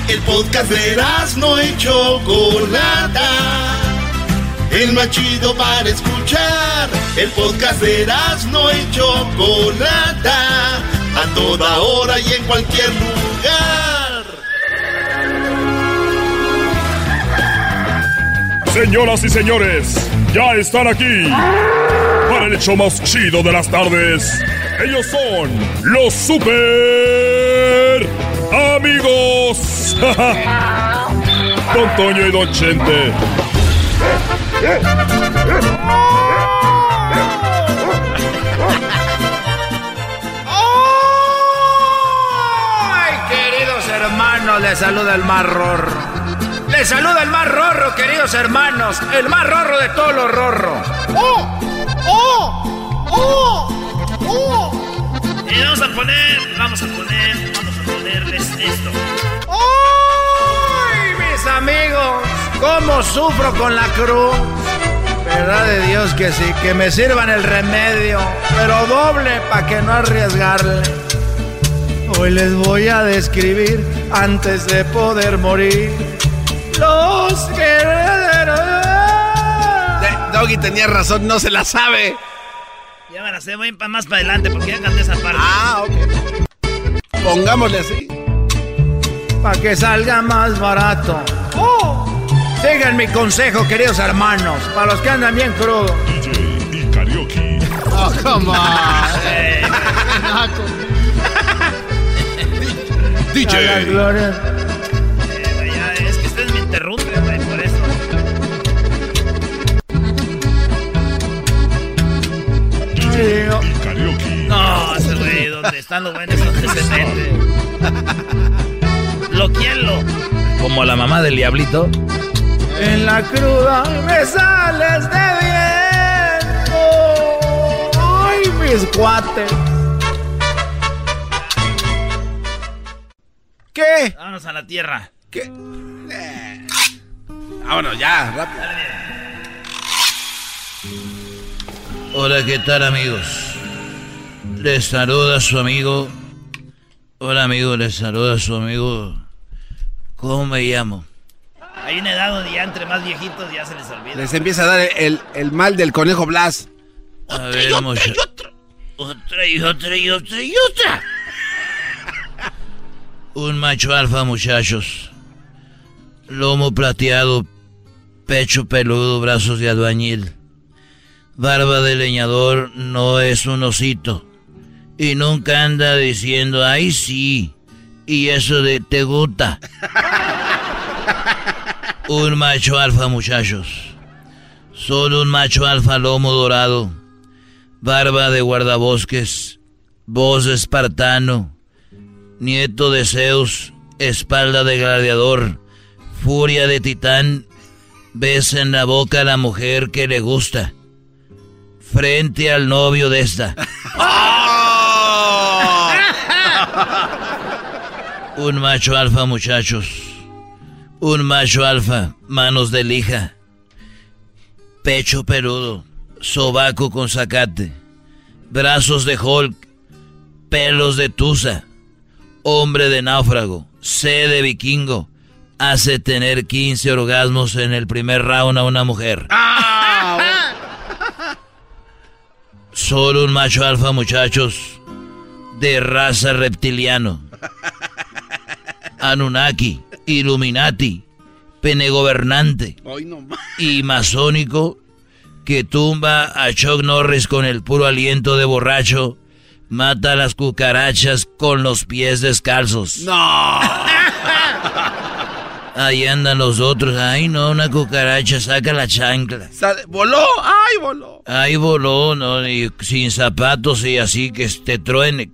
El podcast de no y Chocolata. El más chido para escuchar. El podcast de no y Chocolata. A toda hora y en cualquier lugar. Señoras y señores, ya están aquí para el hecho más chido de las tardes. Ellos son los super amigos. Don Toño y Don Chente. Les saluda el más rorro. Les saluda el más rorro, queridos hermanos. El más rorro de todos los rorros. ¡Oh! ¡Oh! ¡Oh! ¡Oh! Y vamos a poner, vamos a poner, vamos a ponerles esto. ¡Ay, mis amigos! ¿Cómo sufro con la cruz? Verdad de Dios que sí, que me sirvan el remedio, pero doble para que no arriesgarle. Hoy les voy a describir antes de poder morir los guerreros. Doggy tenía razón, no se la sabe. Ya me la sé, voy más para adelante porque ya canté esa parte. Ah, ok. Pongámosle así. Para que salga más barato. ¡Oh! Sigan mi consejo, queridos hermanos, para los que andan bien crudos. Y karaoke. Oh, come on. DJ. La gloria. Eh, ya, es que ustedes me interrumpen, güey, por eso. DJ y karaoke. No, ese güey, donde están los buenos, donde se mete. Bloquealo. Como la mamá del diablito. En la cruda me sales de viento. Ay, mis cuates. ¿Qué? Vámonos a la tierra. ¿Qué? Vámonos ya, rápido. Hola, ¿qué tal amigos? Les saluda su amigo. Hola amigo, les saluda su amigo. ¿Cómo me llamo? Hay una edad donde ya entre más viejitos ya se les olvida. Les empieza a dar el, el mal del conejo Blas. A ver, mucha- Otra y otra y otra y otra. Un macho alfa, muchachos. Lomo plateado, pecho peludo, brazos de albañil. Barba de leñador no es un osito. Y nunca anda diciendo, ay sí. Y eso de te gusta. Un macho alfa, muchachos. Solo un macho alfa lomo dorado. Barba de guardabosques. Voz de espartano. Nieto de Zeus. Espalda de gladiador. Furia de titán. Besa en la boca a la mujer que le gusta. Frente al novio de esta. Un macho alfa, muchachos. Un macho alfa, manos de lija. Pecho peludo, sobaco con zacate. Brazos de Hulk, pelos de tusa. Hombre de náufrago, sed de vikingo. Hace tener 15 orgasmos en el primer round a una mujer. Solo un macho alfa, muchachos. De raza reptiliano. Anunnaki, Illuminati, penegobernante y masónico que tumba a Chuck Norris con el puro aliento de borracho, mata a las cucarachas con los pies descalzos. No. Ahí andan los otros. Ay, no, una cucaracha, saca la chancla. Sale- voló. Ay, voló. Ahí voló, ¿no? Y sin zapatos y así que te truene.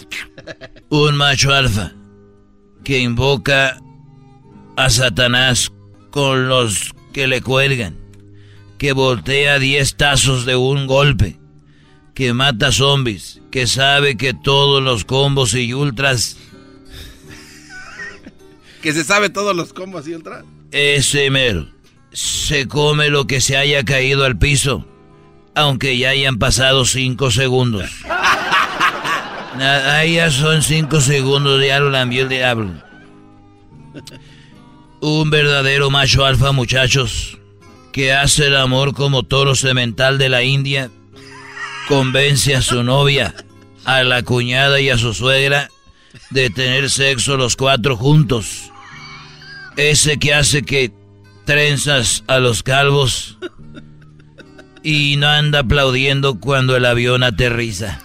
Un macho alfa que invoca a Satanás con los que le cuelgan. que voltea 10 tazos de un golpe, que mata zombies, que sabe que todos los combos y ultras... que se sabe todos los combos y ultras. Ese mero se come lo que se haya caído al piso, aunque ya hayan pasado 5 segundos. Ahí ya son 5 segundos, ya lo lambió el diablo. Un verdadero macho alfa, muchachos que hace el amor como toro semental de la India, convence a su novia, a la cuñada y a su suegra de tener sexo los cuatro juntos. Ese que hace que trenzas a los calvos y no anda aplaudiendo cuando el avión aterriza.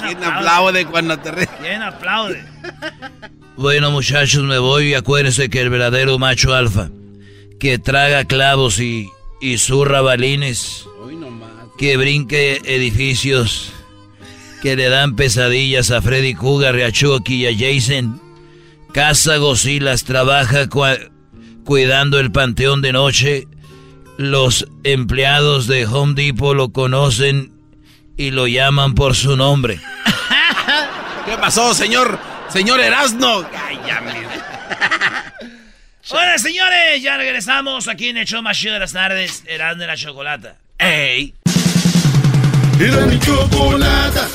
¿Quién aplaude cuando aterriza? ¿Quién aplaude? Bueno muchachos, me voy y acuérdense que el verdadero macho alfa que traga clavos y, y zurra balines, que brinque edificios, que le dan pesadillas a Freddy Cougar, a Chucky y a Jason. Casa Gocilas trabaja cuidando el panteón de noche. Los empleados de Home Depot lo conocen y lo llaman por su nombre. ¿Qué pasó, señor? Señor Erasno. Ya Hola, señores, ya regresamos aquí en el show más chido de las tardes, Erasmo de la Chocolata. ¡Ey! Era mi chocolata,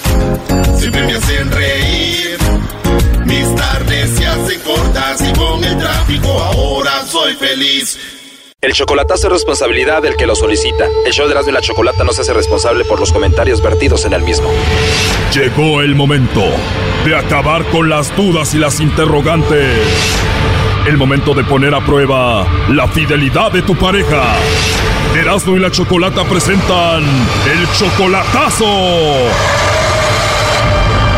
siempre me hacen reír. Mis tardes se hacen cortas y con el tráfico ahora soy feliz. El chocolatazo es responsabilidad del que lo solicita. El show de Erasmo y la Chocolata no se hace responsable por los comentarios vertidos en el mismo. Llegó el momento de acabar con las dudas y las interrogantes. El momento de poner a prueba la fidelidad de tu pareja. Erasmo y la Chocolata presentan el chocolatazo.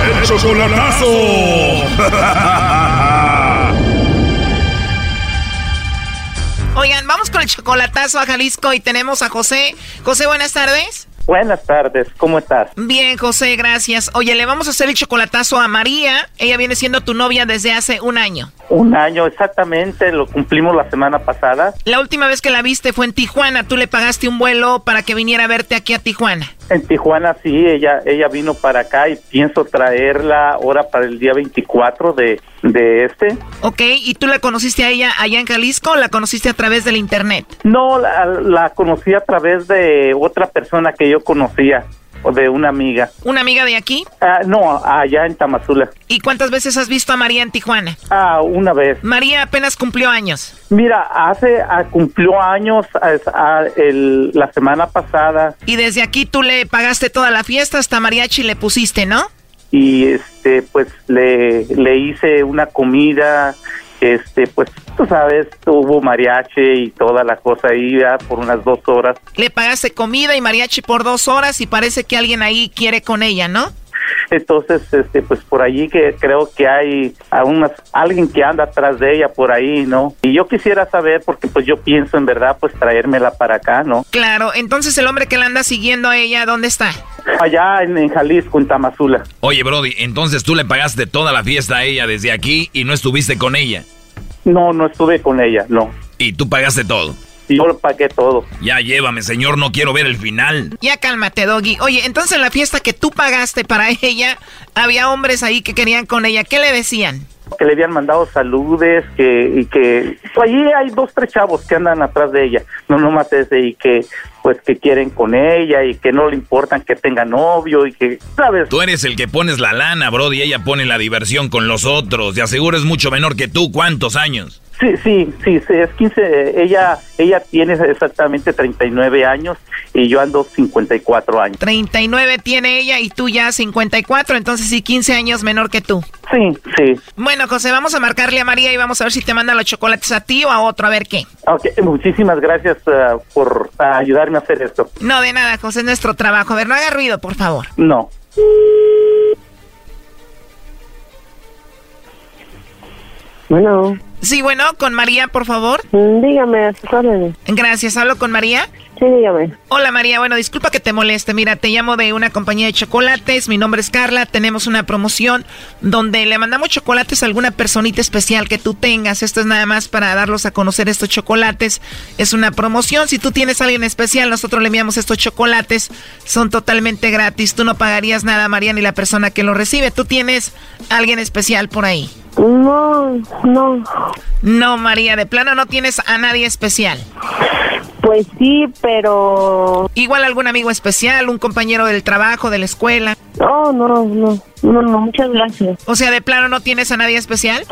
El chocolatazo. Oigan, vamos con el chocolatazo a Jalisco y tenemos a José. José, buenas tardes. Buenas tardes, ¿cómo estás? Bien, José, gracias. Oye, le vamos a hacer el chocolatazo a María. Ella viene siendo tu novia desde hace un año. Un año, exactamente, lo cumplimos la semana pasada. La última vez que la viste fue en Tijuana. Tú le pagaste un vuelo para que viniera a verte aquí a Tijuana. En Tijuana sí, ella ella vino para acá y pienso traerla ahora para el día 24 de, de este. Ok, ¿y tú la conociste a ella allá en Jalisco o la conociste a través del internet? No, la, la conocí a través de otra persona que yo conocía de una amiga. ¿Una amiga de aquí? Ah, no, allá en Tamazula. ¿Y cuántas veces has visto a María en Tijuana? Ah, una vez. María apenas cumplió años. Mira, hace, ah, cumplió años ah, el, la semana pasada. Y desde aquí tú le pagaste toda la fiesta, hasta mariachi le pusiste, ¿no? Y este, pues le, le hice una comida, este, pues tú sabes, hubo mariachi y toda la cosa ahí por unas dos horas. Le pagaste comida y mariachi por dos horas y parece que alguien ahí quiere con ella, ¿no? Entonces, este, pues por allí que creo que hay a unas, alguien que anda atrás de ella por ahí, ¿no? Y yo quisiera saber, porque pues yo pienso en verdad, pues traérmela para acá, ¿no? Claro, entonces el hombre que la anda siguiendo a ella, ¿dónde está? Allá en, en Jalisco, en Tamazula. Oye, Brody, entonces tú le pagaste toda la fiesta a ella desde aquí y no estuviste con ella. No, no estuve con ella, no. ¿Y tú pagaste todo? Yo lo pagué todo. Ya llévame, señor, no quiero ver el final. Ya cálmate, Doggy. Oye, entonces en la fiesta que tú pagaste para ella, había hombres ahí que querían con ella. ¿Qué le decían? Que le habían mandado saludes, que, y que pues, allí hay dos, tres chavos que andan atrás de ella, no nomás ese, y que pues que quieren con ella y que no le importan que tenga novio y que, ¿sabes? Tú eres el que pones la lana, Brody, y ella pone la diversión con los otros. De aseguro es mucho menor que tú. ¿Cuántos años? Sí, sí, sí, sí, es 15, ella, ella tiene exactamente 39 años y yo ando 54 años. 39 tiene ella y tú ya 54, entonces sí, 15 años menor que tú. Sí, sí. Bueno, José, vamos a marcarle a María y vamos a ver si te manda los chocolates a ti o a otro, a ver qué. Ok, muchísimas gracias uh, por uh, ayudarme a hacer esto. No, de nada, José, es nuestro trabajo. A ver, no haga ruido, por favor. No. Bueno. Sí, bueno, con María, por favor. Mm, dígame, a sus órdenes. Gracias, ¿hablo con María? Sí, dígame. Hola María, bueno, disculpa que te moleste. Mira, te llamo de una compañía de chocolates. Mi nombre es Carla. Tenemos una promoción donde le mandamos chocolates a alguna personita especial que tú tengas. Esto es nada más para darlos a conocer estos chocolates. Es una promoción. Si tú tienes a alguien especial, nosotros le enviamos estos chocolates. Son totalmente gratis. Tú no pagarías nada, María, ni la persona que lo recibe. Tú tienes a alguien especial por ahí. No, no. No, María, de plano no tienes a nadie especial. Pues sí, pero... Igual algún amigo especial, un compañero del trabajo, de la escuela. No, no, no, no, no, muchas gracias. O sea, de plano no tienes a nadie especial.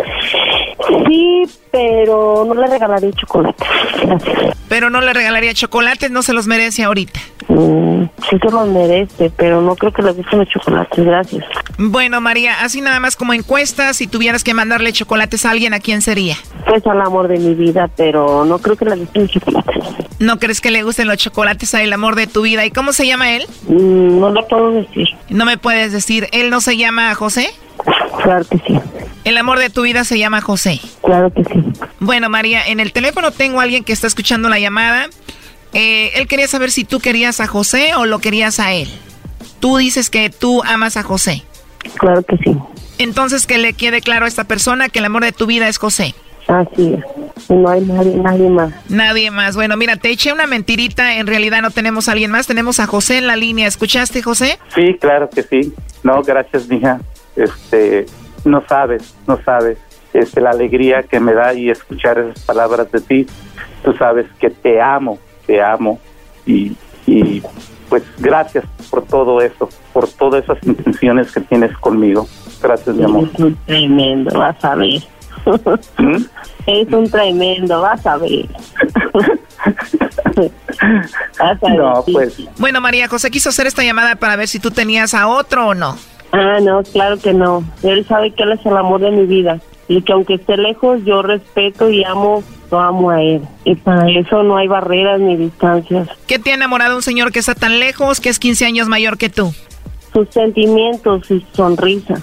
Sí, pero no le regalaría chocolate. Gracias. Pero no le regalaría chocolates, no se los merece ahorita. Mm, sí se los merece, pero no creo que le gusten los chocolates. Gracias. Bueno, María, así nada más como encuesta, si tuvieras que mandarle chocolates a alguien, ¿a quién sería? Pues al amor de mi vida, pero no creo que le gusten los chocolates. ¿No crees que le gusten los chocolates al amor de tu vida? ¿Y cómo se llama él? Mm, no lo puedo decir. No me puedes decir, ¿él no se llama José? Claro que sí. El amor de tu vida se llama José. Claro que sí. Bueno, María, en el teléfono tengo a alguien que está escuchando la llamada. Eh, él quería saber si tú querías a José o lo querías a él. Tú dices que tú amas a José. Claro que sí. Entonces que le quede claro a esta persona que el amor de tu vida es José. Así es. No hay nadie, nadie más. Nadie más. Bueno, mira, te eché una mentirita. En realidad no tenemos a alguien más. Tenemos a José en la línea. ¿Escuchaste, José? Sí, claro que sí. No, gracias, mija. Este, no sabes, no sabes. Este, la alegría que me da y escuchar esas palabras de ti. Tú sabes que te amo, te amo. Y, y pues gracias por todo eso, por todas esas intenciones que tienes conmigo. Gracias, mi amor. Es un tremendo, vas a ver. ¿Mm? Es un tremendo, vas a ver. Vas a ver, No, sí. pues Bueno, María José quiso hacer esta llamada para ver si tú tenías a otro o no. Ah, no, claro que no. Él sabe que él es el amor de mi vida. Y que aunque esté lejos, yo respeto y amo, lo amo a él. Y para eso no hay barreras ni distancias. ¿Qué te ha enamorado un señor que está tan lejos, que es 15 años mayor que tú? Sus sentimientos y su sonrisa.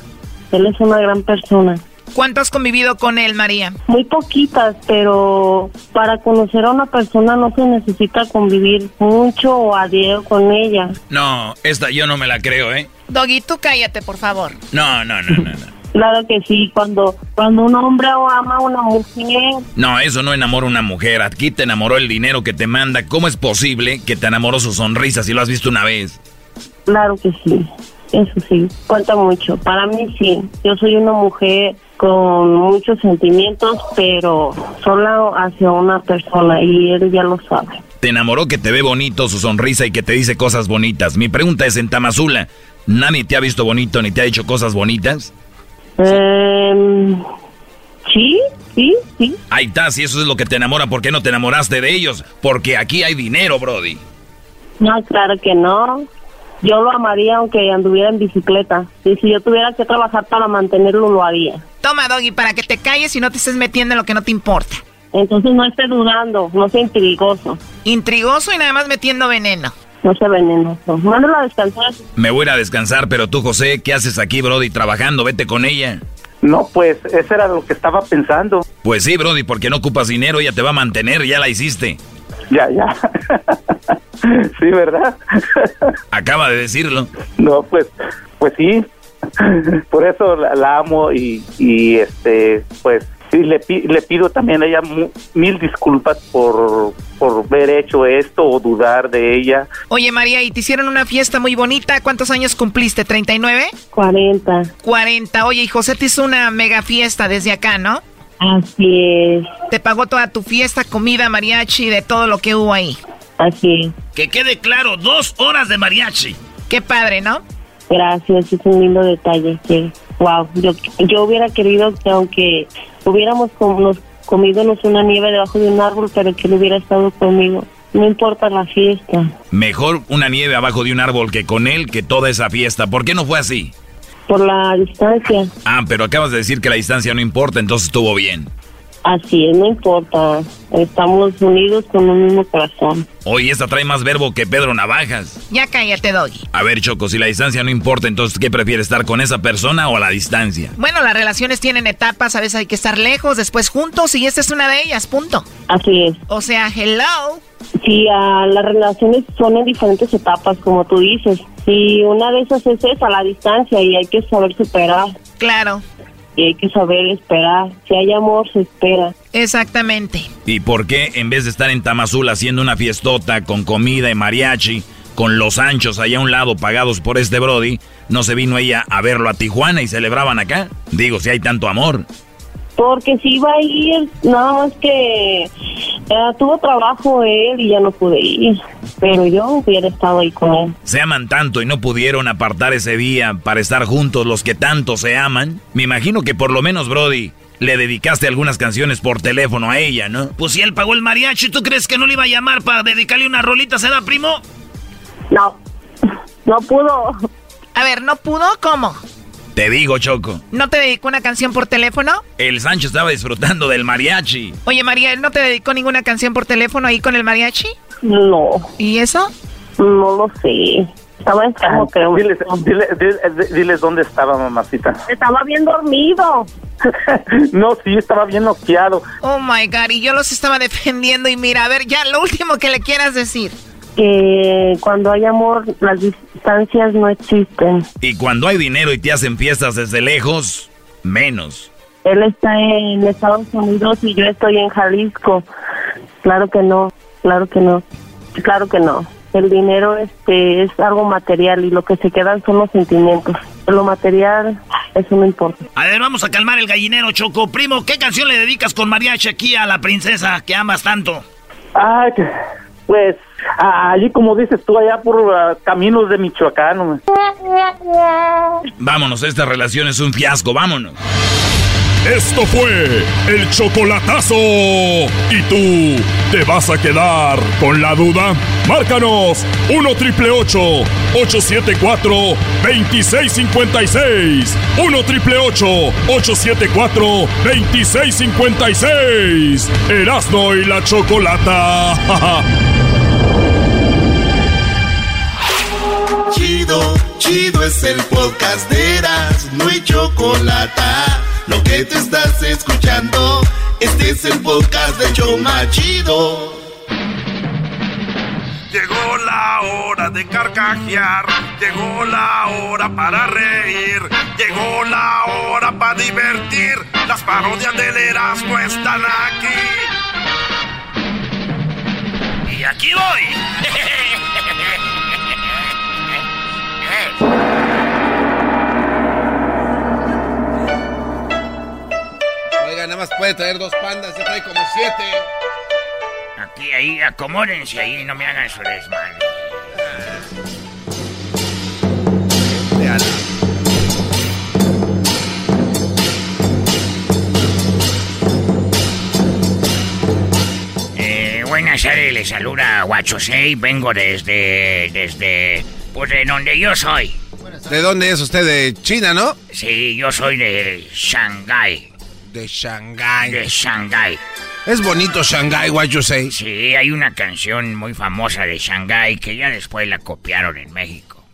Él es una gran persona. ¿Cuánto has convivido con él, María? Muy poquitas, pero para conocer a una persona no se necesita convivir mucho o a diario con ella. No, esta yo no me la creo, ¿eh? Doggy, tú cállate, por favor. No, no, no, no. No, Claro que sí, cuando, cuando un hombre ama a una mujer, no eso no enamora a una mujer. Aquí te enamoró el dinero que te manda. ¿Cómo es posible que te enamoró su sonrisa si lo has visto una vez? claro que sí, eso sí, cuenta mucho. Para mí sí, yo soy una mujer con muchos sentimientos, pero solo hacia una persona y él ya lo sabe. Te enamoró que te ve bonito su sonrisa y que te dice cosas bonitas. Mi pregunta es en Tamazula, ¿nadie te ha visto bonito ni te ha dicho cosas bonitas? Em, sí, sí, sí. Ahí está, si eso es lo que te enamora, ¿por qué no te enamoraste de ellos? Porque aquí hay dinero, Brody. No, claro que no. Yo lo amaría aunque anduviera en bicicleta. Y si yo tuviera que trabajar para mantenerlo, lo haría. Toma, Doggy, para que te calles y no te estés metiendo en lo que no te importa. Entonces no esté dudando, no sea intrigoso, Intrigoso y nada más metiendo veneno. no sea venenoso. Mándalo a descansar. Me voy a descansar, pero tú, José, ¿qué haces aquí, Brody, trabajando? Vete con ella. no, pues eso era lo que estaba pensando. Pues sí, Brody, porque no ocupas dinero, ella te va a mantener, ya la hiciste. Ya, ya. sí, ¿verdad? Acaba de decirlo. No, pues, pues sí. Por eso la, la amo y, y este, pues, sí, le, pi- le pido también a ella mu- mil disculpas por, por haber hecho esto o dudar de ella. Oye, María, y te hicieron una fiesta muy bonita. ¿Cuántos años cumpliste? ¿39? 40. 40. Oye, y José te hizo una mega fiesta desde acá, ¿no? Así es, Te pagó toda tu fiesta, comida, mariachi, de todo lo que hubo ahí. así es. Que quede claro, dos horas de mariachi. Qué padre, ¿no? Gracias, es un lindo detalle. Que, wow, yo, yo hubiera querido que aunque hubiéramos com- nos comidonos una nieve debajo de un árbol, pero que él hubiera estado conmigo. No importa la fiesta, Mejor una nieve abajo de un árbol que con él que toda esa fiesta. ¿Por qué no fue así? Por la distancia. Ah, pero acabas de decir que la distancia no importa, entonces estuvo bien. Así es, no importa. Estamos unidos con un mismo corazón. Oye, esta trae más verbo que Pedro Navajas. Ya cállate, Doggy. A ver, Choco, si la distancia no importa, entonces, ¿qué prefieres, estar con esa persona o a la distancia? Bueno, las relaciones tienen etapas, a veces hay que estar lejos, después juntos, y esta es una de ellas, punto. Así es. O sea, hello. Sí, ah, las relaciones son en diferentes etapas, como tú dices. Y una de esas es esa, la distancia, y hay que saber superar. Claro. Y hay que saber esperar. Si hay amor, se espera. Exactamente. ¿Y por qué en vez de estar en Tamazul haciendo una fiestota con comida y mariachi, con los anchos allá a un lado pagados por este Brody, no se vino ella a verlo a Tijuana y celebraban acá? Digo, si hay tanto amor. Porque si iba a ir, nada más que eh, tuvo trabajo él y ya no pude ir. Pero yo hubiera estado ahí con él. Se aman tanto y no pudieron apartar ese día para estar juntos los que tanto se aman. Me imagino que por lo menos, Brody, le dedicaste algunas canciones por teléfono a ella, ¿no? Pues si él pagó el mariachi, ¿tú crees que no le iba a llamar para dedicarle una rolita, se da, primo? No, no pudo. A ver, ¿no pudo? ¿Cómo? Te digo, Choco. ¿No te dedicó una canción por teléfono? El Sancho estaba disfrutando del mariachi. Oye, María, ¿él no te dedicó ninguna canción por teléfono ahí con el mariachi? No. ¿Y eso? No lo sé. Estaba enfermo, creo. Diles, dile- dile- diles dónde estaba, mamacita. Estaba bien dormido. no, sí, estaba bien noqueado. Oh my God, y yo los estaba defendiendo. Y mira, a ver, ya lo último que le quieras decir. Que cuando hay amor, las distancias no existen. Y cuando hay dinero y te hacen fiestas desde lejos, menos. Él está en Estados Unidos y yo estoy en Jalisco. Claro que no, claro que no, claro que no. El dinero este es algo material y lo que se quedan son los sentimientos. Lo material, eso no importa. A ver, vamos a calmar el gallinero, Choco. Primo, ¿qué canción le dedicas con mariachi aquí a la princesa que amas tanto? Ay, que- pues, ah, allí como dices tú, allá por ah, caminos de Michoacán. hombre. Vámonos, esta relación es un fiasco, vámonos. Esto fue el chocolatazo. ¿Y tú te vas a quedar con la duda? Márcanos 1 triple 874 2656. 1 triple 874 2656. Erasno y la chocolata. Chido, chido es el podcast de Eras, no hay chocolate. Lo que te estás escuchando, este es el podcast de Choma Chido. Llegó la hora de carcajear, llegó la hora para reír, llegó la hora para divertir. Las parodias del Erasmo están aquí. Y aquí voy. Oiga, nada más puede traer dos pandas, ya trae como siete. Aquí, ahí, acomódense ahí, no me hagan su desmadre. Eh, buenas tardes, les saluda Guachosei, vengo desde, desde, pues de donde yo soy. ¿De dónde es usted? De China, ¿no? Sí, yo soy de Shanghái. De Shanghái. De Shanghái. Es bonito Shanghái, what you say. Sí, hay una canción muy famosa de Shanghái que ya después la copiaron en México.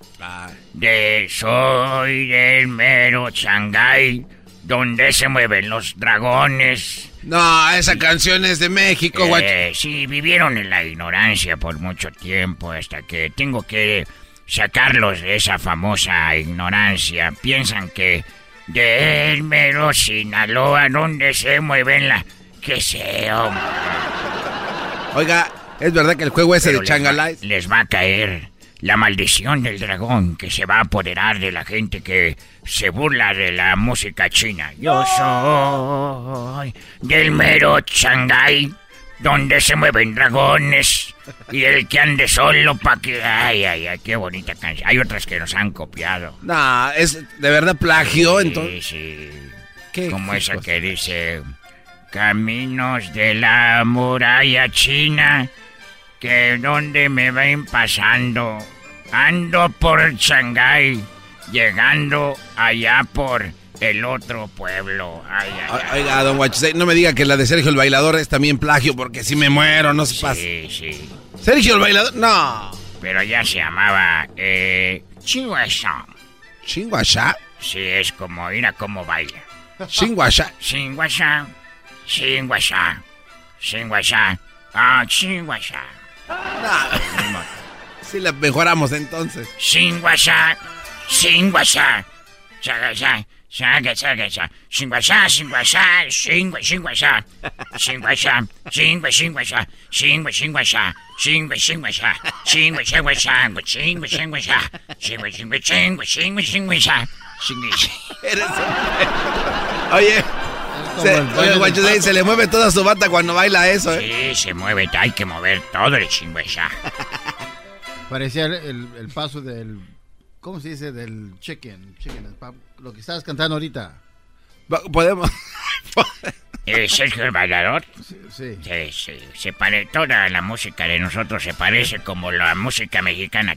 De soy del mero Shanghái, donde se mueven los dragones. No, esa canción es de México. Eh, sí, vivieron en la ignorancia por mucho tiempo hasta que tengo que sacarlos de esa famosa ignorancia. Piensan que de el mero Sinaloa, donde se mueven la... que hombre. Oiga, ¿es verdad que el juego ese Pero de les va- Changalai? Les va a caer la maldición del dragón que se va a apoderar de la gente que se burla de la música china. Yo soy del mero Shanghái, donde se mueven dragones. Y el que ande solo pa' que... Ay, ay, ay, qué bonita canción. Hay otras que nos han copiado. No, es de verdad plagio, Sí, entonces. sí. ¿Qué Como esa que dice... Caminos de la muralla china, que donde me ven pasando, ando por Shanghái, llegando allá por el otro pueblo. Ay, ay, Oiga, don Guachusei, no me diga que la de Sergio el Bailador es también plagio, porque si me muero, no se pasa. Sí, sí. Sergio el Bailador, no. Pero ya se llamaba, eh, Chinguasha. ¿Chinguasha? Sí, es como, mira cómo baila. Chinguasha. Chinguasha, Chinguasha, Chinguasha, ah, Chinguasha. Sí, la mejoramos entonces. Chinguasha, Chinguasha, Shaga, shaga, shaga. Shingwasha, shingwasha, shingwa, shingwasha. Shingwasha, shingwa, shingwasha. Shingwa, shingwasha. Shingwa, shingwasha. Shingwa, shingwasha. Shingwa, shingwasha. Shingwa, shingwa, shingwa, shingwa, shingwasha. Shingwa, Eres un Oye. Se, oye, se le mueve toda su bata cuando baila eso, ¿eh? Sí, se mueve. Hay que mover todo el shingwasha. Parecía el, el paso del ¿cómo se dice? Del chicken, chicken lo que estabas cantando ahorita. Podemos. ¿Es Sergio el bailador? Sí, sí. sí, sí. Se pare... toda la música de nosotros se parece como la música mexicana.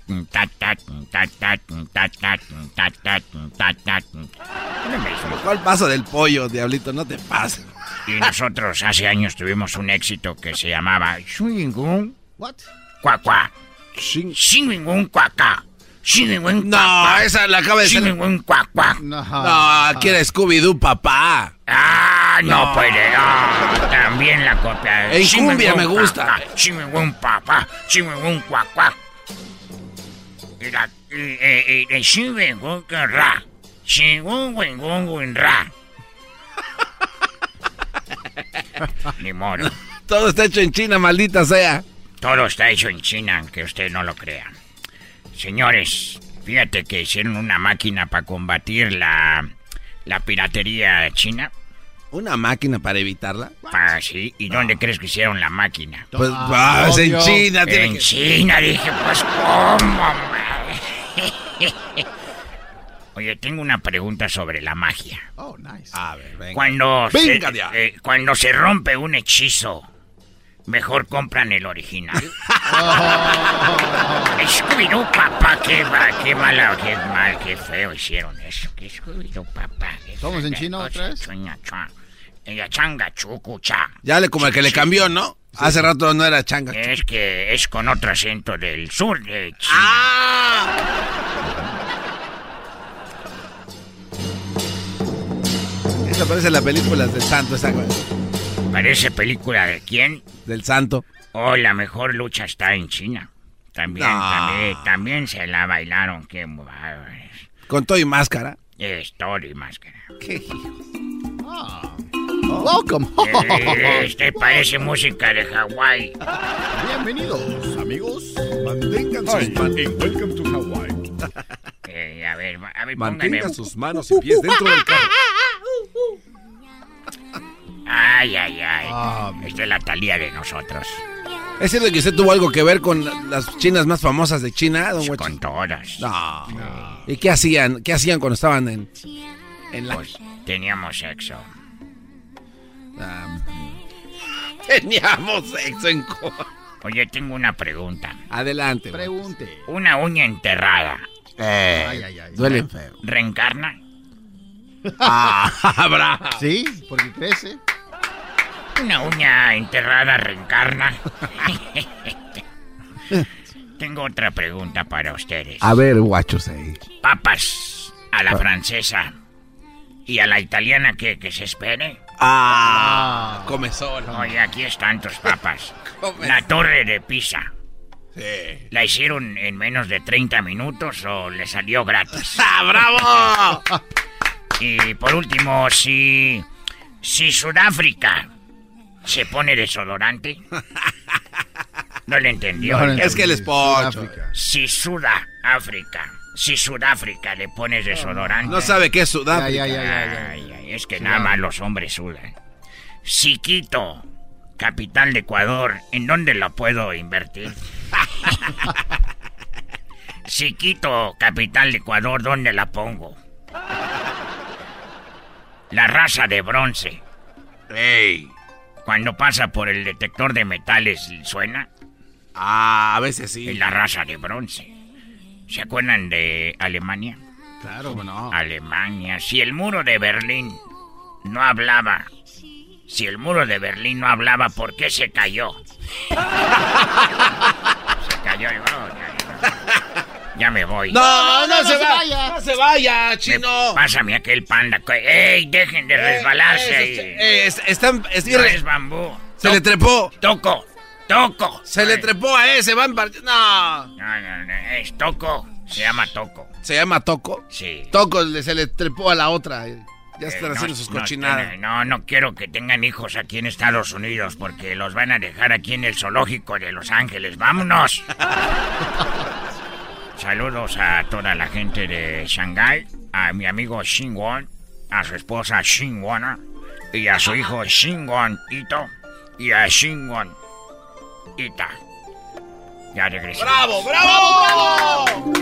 ¿Cuál paso del pollo, diablito? No te pases. Y nosotros hace años tuvimos un éxito que se llamaba Swingun. ¿What? Cuacua. Swingun Cuacá. No, esa la acaba de Cuacua. No, No, aquí era Scooby-Doo, papá. Ah, no, No. puede. Ah, también la copia. En cumbia me gusta. Swingun Papá. La. Y, y, y, y Swingun Ra. Wingun Ra. Ni modo. Todo está hecho en China, maldita sea. Todo está hecho en China, aunque usted no lo crea. Señores, fíjate que hicieron una máquina para combatir la, la piratería china. ¿Una máquina para evitarla? Ah, sí. ¿Y dónde crees que hicieron la máquina? Pues, ah, en China. tiene En que- China, dije, pues, ¿cómo? Oye, tengo una pregunta sobre la magia. Oh, nice. A ver, venga. Cuando, Venga, se, eh, cuando se rompe un hechizo, mejor compran el original. Scooby-Doo, papá, qué, qué mala, qué mal, qué feo hicieron eso. Scooby-Doo, papá. qué ¿Somos en chino otra vez? Ella changa, chucu, cha. Ya le como el que le cambió, ¿no? Hace rato no era changa. Es que es con otro acento del sur de China. Ah. Esa parece la película del santo, esa. Parece película de quién? Del santo. Oh, la mejor lucha está en China. También, No. también, también se la bailaron. Qué. Con todo y máscara. Es todo y máscara. Qué Welcome. Eh, Este parece música de Hawái. Bienvenidos, amigos. Mantengan sus manos en Welcome to Hawaii. Eh, a ver, a ver, Mantenga póngame. sus manos y pies dentro del carro. Ay, ay, ay. Esta es la talía de nosotros. ¿Es cierto que usted tuvo algo que ver con la- las chinas más famosas de China, don Guacho? Con todas. No. ¿Y qué hacían? ¿Qué hacían cuando estaban en, en la... Pues teníamos sexo. Ah. Teníamos sexo en... co- Oye, tengo una pregunta. Adelante. Pregunte. Una uña enterrada. Eh, Ay, ay, ay. duele feo. ¿Reencarna? Ah. Sí, porque crece. Una uña enterrada reencarna. Tengo otra pregunta para ustedes. A ver, guachos ahí. Papas a la francesa y a la italiana que, que se espere. Ah, come solo. Oye, aquí están tus papas. Come La torre de Pisa. Sí. ¿La hicieron en menos de 30 minutos o le salió gratis? ¡Ah, bravo! Y por último, si. Si Sudáfrica se pone desodorante. No le entendió. No Es que él es pocho. Si Sudáfrica. Si Sudáfrica le pones desodorante. No sabe qué es Sudáfrica. Ay, ay, es que nada más los hombres sudan. Si Quito, capital de Ecuador, ¿en dónde lo puedo invertir? si Quito, capital de Ecuador, ¿dónde la pongo? La raza de bronce. Ey. Cuando pasa por el detector de metales, ¿suena? Ah, a veces Es sí. la raza de bronce. ¿Se acuerdan de Alemania? Claro, bueno. Alemania. Si el muro de Berlín no hablaba, si el muro de Berlín no hablaba, ¿por qué se cayó? se cayó y ya me voy. No, no, se, vaya. No se vaya, chino. pásame aquel panda. ¡Ey, dejen de resbalarse ahí! Es, están, es, no es bambú. Se le trepó. Toco, toco. Se le trepó a ese, van No. No, no, no, es toco. Se llama toco. ¿Se llama toco? Sí. Toco se le trepó a la otra. Ya están Eh, haciendo no, sus no, cochinadas. No, no quiero que tengan hijos aquí en Estados Unidos porque los van a dejar aquí en el zoológico de Los Ángeles. ¡Vámonos! Saludos a toda la gente de Shanghai, a mi amigo Shinwon, a su esposa Shinwona y a su hijo Shinwon Ito y a Shinwon Ita. Ya regresé. ¡Bravo, bravo, bravo!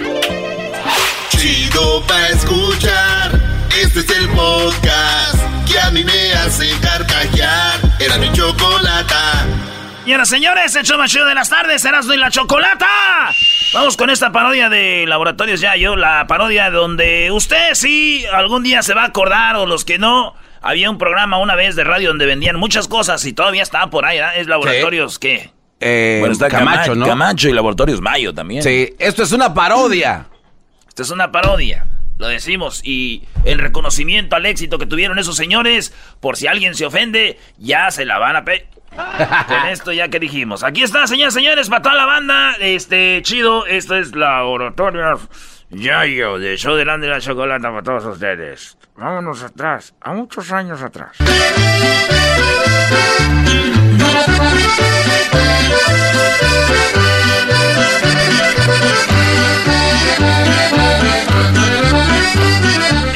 Chido pa' escuchar. Este es el podcast que a mí me hace carcajear. Era mi chocolata. Y ahora, señores, el show más chido de las tardes, Erasmo y la Chocolata. Vamos con esta parodia de Laboratorios Yayo, la parodia donde usted sí algún día se va a acordar o los que no. Había un programa una vez de radio donde vendían muchas cosas y todavía está por ahí, ¿verdad? Es Laboratorios, ¿qué? Eh, bueno, está Camacho, Camacho, ¿no? Camacho y Laboratorios Mayo también. Sí, esto es una parodia. Esto es una parodia, lo decimos. Y el reconocimiento al éxito que tuvieron esos señores, por si alguien se ofende, ya se la van a pe... Con esto ya que dijimos. Aquí está, señores, señores, para toda la banda. Este, chido, esto es Laboratorios Yayo, de Show de la la Chocolata para todos ustedes. Vámonos atrás, a muchos años atrás.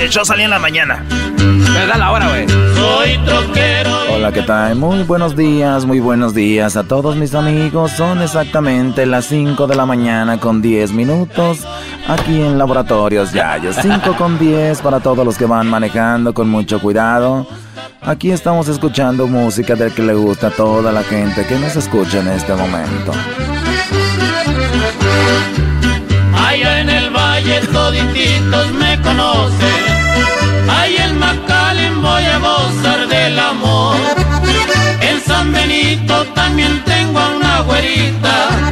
El show salía en la mañana. Me da la hora, güey. Soy troquero. Hola, ¿qué tal? Muy buenos días, muy buenos días a todos mis amigos. Son exactamente las 5 de la mañana con 10 minutos aquí en Laboratorios Yayo. 5 con 10 para todos los que van manejando con mucho cuidado. Aquí estamos escuchando música del que le gusta a toda la gente que nos escucha en este momento. Allá en el valle todititos me conocen. San Benito también tengo a una güerita.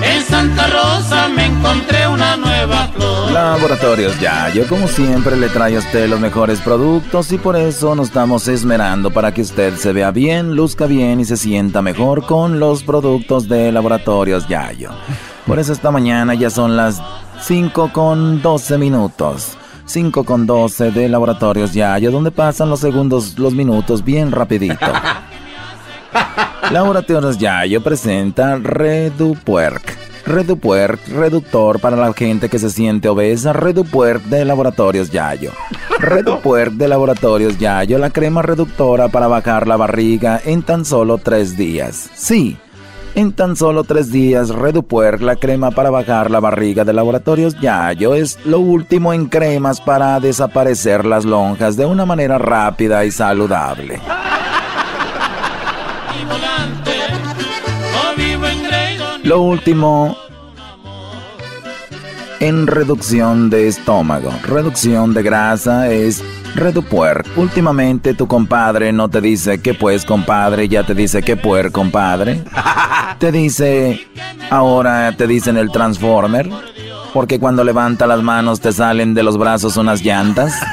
En Santa Rosa me encontré una nueva flor. Laboratorios Yayo, como siempre, le trae a usted los mejores productos y por eso nos estamos esmerando para que usted se vea bien, luzca bien y se sienta mejor con los productos de Laboratorios Yayo. Por eso esta mañana ya son las 5 con 12 minutos. 5 con 12 de Laboratorios Yayo, donde pasan los segundos, los minutos bien rapidito. Laboratorios Yayo presenta Redupuerc. Redupuerc, reductor para la gente que se siente obesa. Redupuerc de Laboratorios Yayo. Redupuerc de Laboratorios Yayo, la crema reductora para bajar la barriga en tan solo tres días. Sí, en tan solo tres días, Redupuerc, la crema para bajar la barriga de Laboratorios Yayo, es lo último en cremas para desaparecer las lonjas de una manera rápida y saludable. Lo último en reducción de estómago, reducción de grasa es Redupuer. Últimamente tu compadre no te dice que pues compadre, ya te dice que puer compadre. Te dice, ahora te dicen el Transformer, porque cuando levanta las manos te salen de los brazos unas llantas.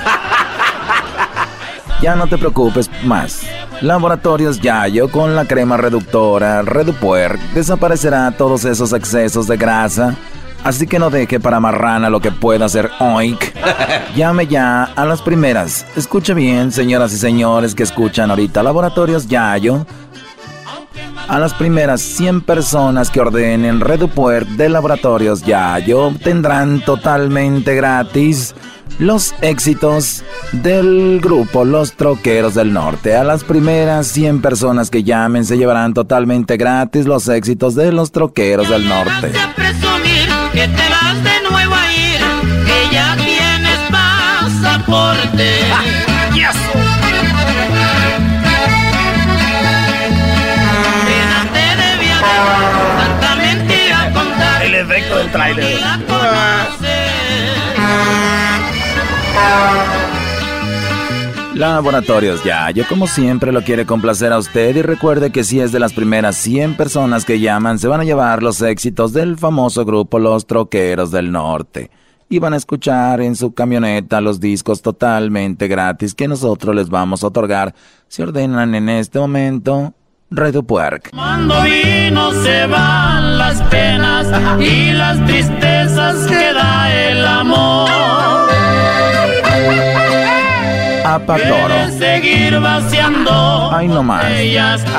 Ya no te preocupes más. Laboratorios Yayo con la crema reductora Redupuer desaparecerá todos esos excesos de grasa. Así que no deje para marrana lo que pueda hacer oink. Llame ya a las primeras. Escuche bien, señoras y señores que escuchan ahorita Laboratorios Yayo. A las primeras 100 personas que ordenen Redupuer de Laboratorios Yayo obtendrán totalmente gratis los éxitos del grupo Los Troqueros del Norte. A las primeras 100 personas que llamen se llevarán totalmente gratis los éxitos de Los Troqueros del Norte. a presumir que te vas Laboratorios Yayo, como siempre, lo quiere complacer a usted y recuerde que si es de las primeras 100 personas que llaman, se van a llevar los éxitos del famoso grupo Los Troqueros del Norte. Y van a escuchar en su camioneta los discos totalmente gratis que nosotros les vamos a otorgar si ordenan en este momento Radio Puerc. Cuando vino se van las penas y las tristezas que da el amor. Apatoro. seguir vaciando Ay, no más.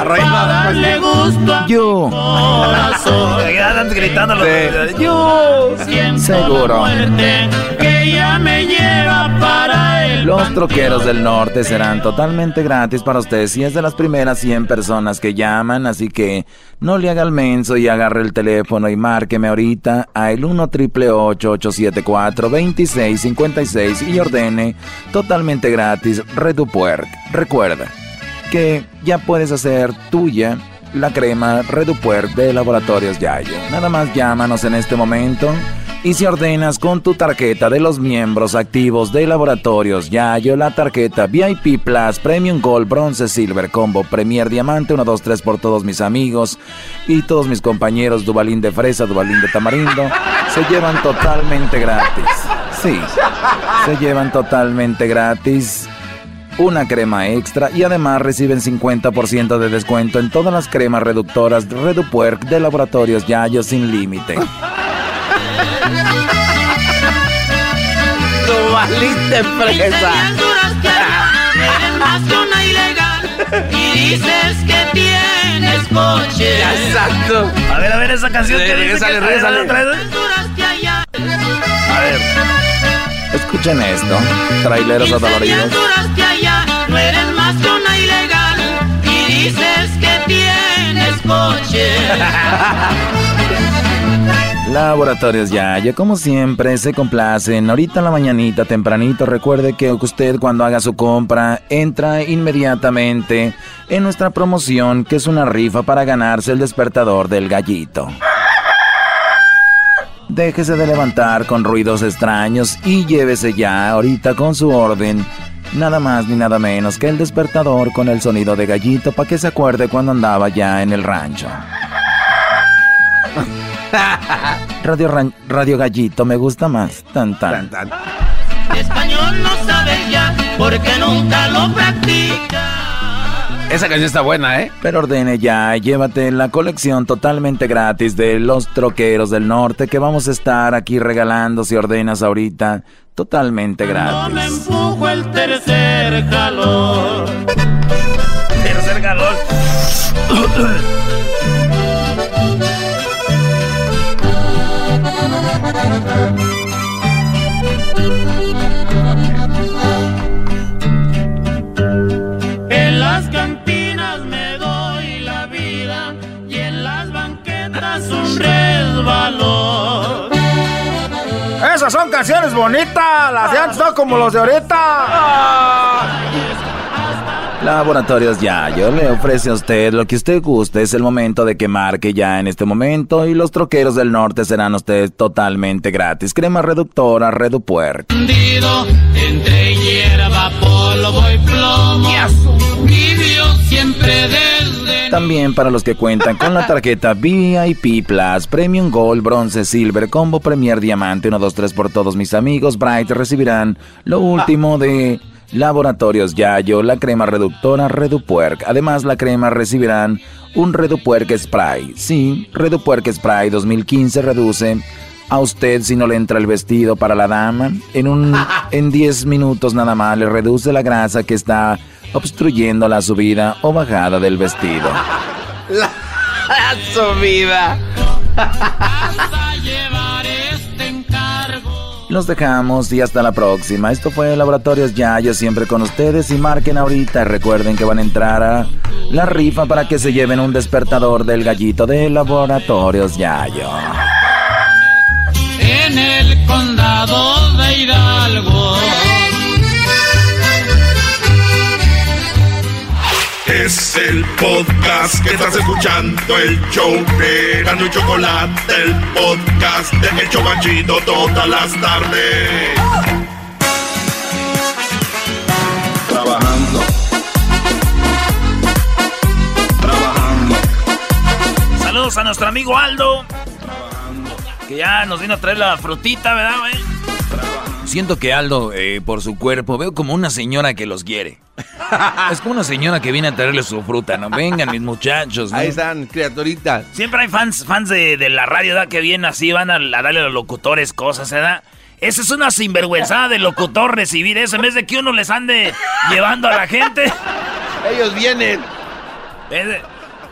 para darle gusto a Yo. corazón. Gritando los Yo siento Seguro. la muerte que ella me lleva para el Los troqueros del norte serán totalmente gratis para ustedes si es de las primeras 100 personas que llaman, así que no le haga el menso y agarre el teléfono y márqueme ahorita a el 1 triple 874 2656 y ordene totalmente gratis Redupuerc. Recuerda que ya puedes hacer tuya la crema Redupuerc de Laboratorios Yayo. Nada más llámanos en este momento y si ordenas con tu tarjeta de los miembros activos de Laboratorios Yayo, la tarjeta VIP Plus, Premium Gold, Bronze, Silver, Combo, Premier Diamante, 1, 2, 3 por todos mis amigos y todos mis compañeros Dubalín de Fresa, Dubalín de Tamarindo, se llevan totalmente gratis. Sí, se llevan totalmente gratis una crema extra y además reciben 50% de descuento en todas las cremas reductoras Redupuerc de Laboratorios Yayo sin límite. Eres más que una ilegal y dices que tienes coche. Exacto. A ver, a ver esa canción Sí, que dice regrésale, que regrésale. otra vez. A ver. Escuchen esto, traileros adoloridos. No eres más que una ilegal y dices que tienes coche. Laboratorios Yayo, como siempre, se complacen. Ahorita en la mañanita, tempranito, recuerde que usted cuando haga su compra, entra inmediatamente en nuestra promoción, que es una rifa para ganarse el despertador del gallito. Déjese de levantar con ruidos extraños y llévese ya ahorita con su orden. Nada más ni nada menos que el despertador con el sonido de gallito para que se acuerde cuando andaba ya en el rancho. Radio, Ran- Radio Gallito me gusta más. Tan tan. Español no sabes ya porque nunca lo practicas. Esa canción está buena, ¿eh? Pero ordene ya, llévate la colección totalmente gratis de los troqueros del norte que vamos a estar aquí regalando si ordenas ahorita. Totalmente No gratis. me empujo el tercer calor. Tercer calor. En las cantinas me doy la vida y en las banquetas un resbalón. Esas son canciones bonitas. Las de antes no como los de ahorita. Laboratorios Yayo le ofrece a usted lo que usted guste. Es el momento de que marque ya en este momento y los troqueros del norte serán ustedes totalmente gratis. Crema reductora Redupuerc. Escondido entre hierba, polvo y plomo. Vivió siempre desde También para los que cuentan con la tarjeta VIP Plus, Premium Gold, Bronce, Silver, Combo Premier Diamante, 1, 2, 3 por todos mis amigos, Bright recibirán lo último de Laboratorios Yayo, la crema reductora Redupuerc. Además, la crema recibirán un Redupuerc Spray. Sí, Redupuerc Spray 2015 reduce a usted si no le entra el vestido para la dama. En un en 10 minutos nada más le reduce la grasa que está obstruyendo la subida o bajada del vestido. la subida. Los dejamos y hasta la próxima. Esto fue Laboratorios Yayo, siempre con ustedes. Y marquen ahorita. Recuerden que van a entrar a la rifa para que se lleven un despertador del gallito de Laboratorios Yayo. En el condado de Hidalgo. Este es el podcast que estás escuchando, el show de y Chocolate, el podcast de El Chocachito todas las tardes. Trabajando. Trabajando. Saludos a nuestro amigo Aldo. Trabajando. Que ya nos vino a traer la frutita, ¿verdad, güey? Siento que Aldo, eh, por su cuerpo, veo como una señora que los quiere es como una señora que viene a traerle su fruta, ¿no? Vengan, mis muchachos. ¿no? Ahí están, criaturitas. Siempre hay fans, fans de, de la radio, ¿verdad? Que vienen así, van a, a darle a los locutores cosas, ¿verdad? Esa es una sinvergüenzada de locutor recibir eso, en vez de que uno les ande llevando a la gente. Ellos vienen.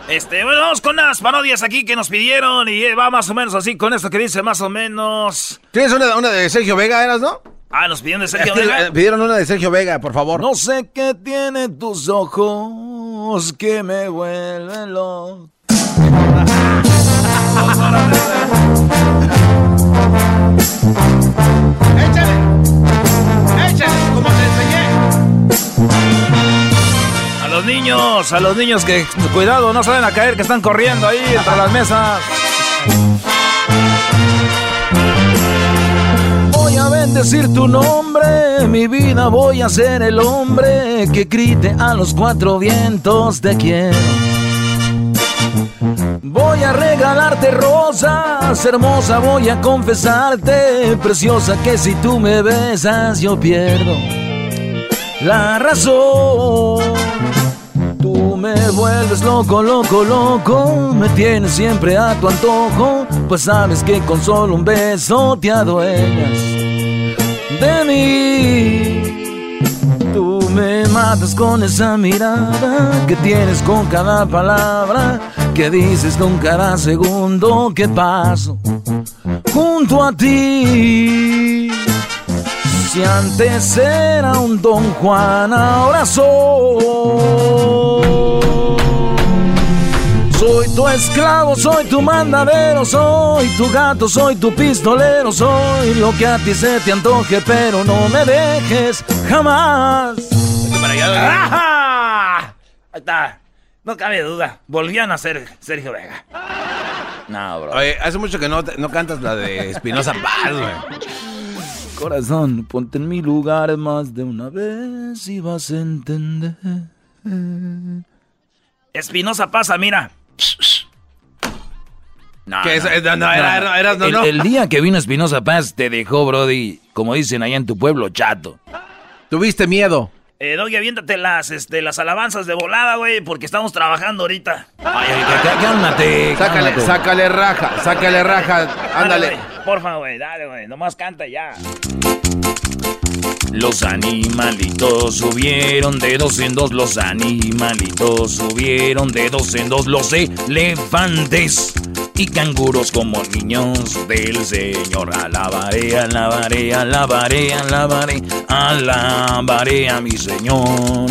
Este, bueno, vamos con unas parodias aquí que nos pidieron y eh, va más o menos así con esto que dice más o menos. ¿Tienes una, una de Sergio Vega, eras, no? Ah, nos pidieron de Sergio Vega. Pidieron una de Sergio Vega, por favor. No sé qué tiene tus ojos que me vuelven loco. ¡Échale! ¡Échale! ¡Como te enseñé! A los niños, a los niños que cuidado, no saben a caer, que están corriendo ahí entre las mesas. Bendecir tu nombre, mi vida voy a ser el hombre que grite a los cuatro vientos te quiero. Voy a regalarte rosas, hermosa, voy a confesarte, preciosa, que si tú me besas yo pierdo la razón. Tú me vuelves loco, loco, loco, me tienes siempre a tu antojo, pues sabes que con solo un beso te adueñas de mí. Tú me matas con esa mirada que tienes con cada palabra, que dices con cada segundo que paso junto a ti. Si antes era un Don Juan, ahora soy. Soy tu esclavo, soy tu mandadero, soy tu gato, soy tu pistolero, soy lo que a ti se te antoje, pero no me dejes jamás. ¡Ajá! Ahí está. No cabe duda. Volvían a ser Sergio Vega. No, bro. Oye, hace mucho que no, no cantas la de Espinosa Paz, güey. Corazón, ponte en mi lugar más de una vez y vas a entender. Espinosa pasa, mira. No, Que esa- no, no, era- era- eras- no, el, día que vino Espinosa Paz te dejó, Brody, como dicen allá en tu pueblo, chato. Tuviste miedo. Eh, Doggy, aviéntate las, este, las alabanzas de volada, güey, porque estamos trabajando ahorita. Ay, ay, cá- cálmate, Sácale, cálmate. sácale raja, sácale raja. Ándale. Dale, güey, Porfa, güey, dale, güey. Nomás canta ya. Los animalitos subieron de dos en dos, los animalitos subieron de dos en dos, los elefantes y canguros como niños del Señor. Alabaré, alabaré, alabaré, alabaré, alabaré a mi Señor.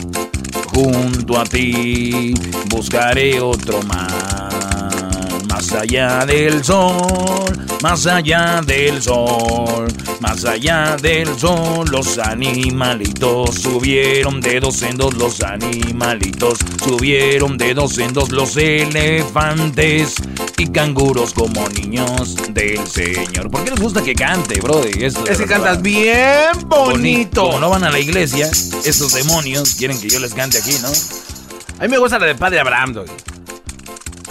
junto a ti, buscaré otro mar. Más allá del sol, más allá del sol, más allá del sol, los animalitos subieron de dos en dos, los animalitos subieron de dos en dos, los elefantes y canguros como niños del Señor. ¿Por qué les gusta que cante? Esto de Es que cantas bien bonito. Como no van a la iglesia, estos demonios quieren que yo les cante aquí, ¿no? A mí me gusta la del Padre Abraham, Doggy.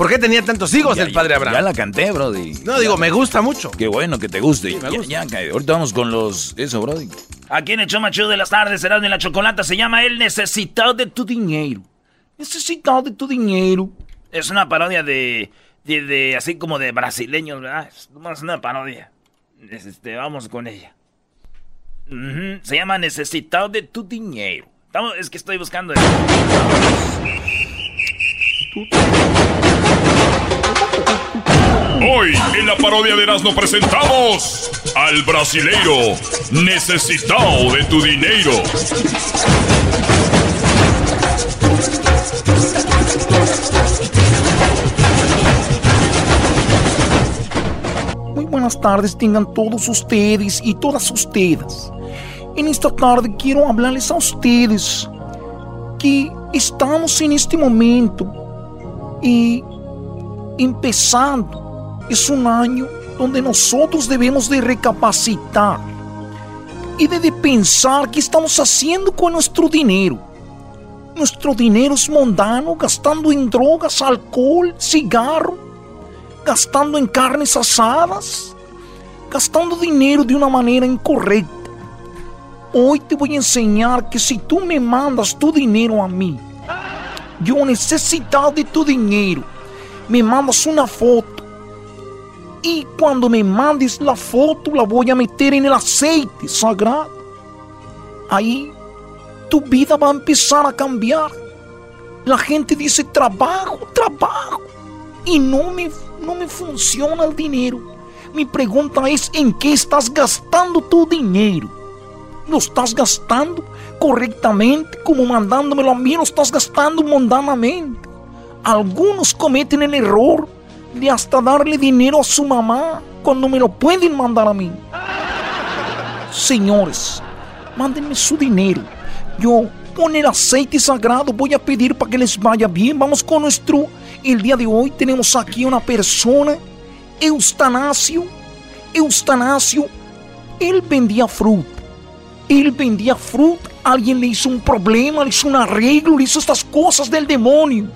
¿Por qué tenía tantos hijos Ya- el Padre Abraham? Ya la canté, Brody. No, digo, me gusta mucho. Qué bueno que te guste. me Ya- gusta. Ya, ya, ahorita vamos con los... Eso, Brody. Aquí en el show más chido de las tardes, será de la chocolata, se llama El Necesitado de tu Dinero. Necesitado de tu dinero. Es una parodia de, de, de- así como de brasileños, ¿verdad? Es nomás una parodia. Es, Este, vamos con ella. Se llama Necesitado de tu dinero. Estamos- es que estoy buscando. Hoy en la parodia de Erasmo presentamos al brasileiro necesitado de tu dinero. buenas tardes tengan todos ustedes y todas ustedes. En esta tarde quiero hablarles a ustedes que estamos en este momento y empezando. Es un año donde nosotros debemos de recapacitar y de, pensar qué estamos haciendo con nuestro dinero. Nuestro dinero es mundano, gastando en drogas, alcohol, cigarro, gastando en carnes asadas, gastando dinero de una manera incorrecta. Hoy te voy a enseñar que si tú me mandas tu dinero a mí, yo necesito de tu dinero, me mandas una foto. Y cuando me mandes la foto, la voy a meter en el aceite sagrado. Ahí tu vida va a empezar a cambiar. La gente dice trabajo, trabajo. Y no me, no me funciona el dinero. Mi pregunta es, ¿en qué estás gastando tu dinero? lo estás gastando correctamente, como mandándomelo a mí, lo estás gastando mundanamente. Algunos cometen el error de hasta darle dinero a su mamá cuando me lo pueden mandar a mí. Señores, mándenme su dinero. Yo con el aceite sagrado voy a pedir para que les vaya bien. Vamos con nuestro... El día de hoy tenemos aquí una persona, Eustanasio. Eustanasio, él vendía fruta él vendía fruta, alguien le hizo un problema, le hizo un arreglo, le hizo estas cosas del demonio.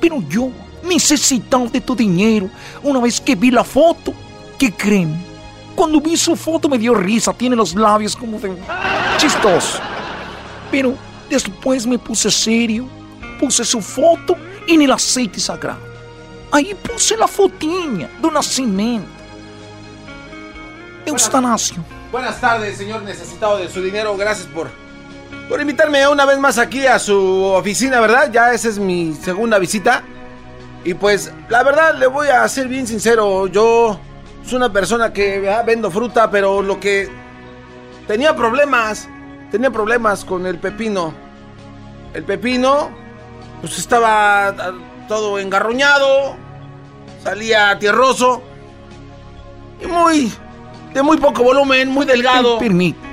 Pero yo necesitaba de tu dinero. Una vez que vi la foto, ¿qué creen? Cuando vi su foto me dio risa, tiene los labios como de chistoso. Pero después me puse serio, puse su foto en el aceite sagrado. Ahí puse la fotinha do nacimiento. Eustanasio. Buenas tardes, señor necesitado de su dinero. Gracias por, por invitarme una vez más aquí a su oficina, ¿verdad? Ya esa es mi segunda visita. Y pues, la verdad, le voy a ser bien sincero. Yo soy una persona que vendo fruta, pero lo que tenía problemas, tenía problemas con el pepino. El pepino, pues estaba ah, todo engarruñado, salía tierroso y muy de muy poco volumen, muy delgado. Permite.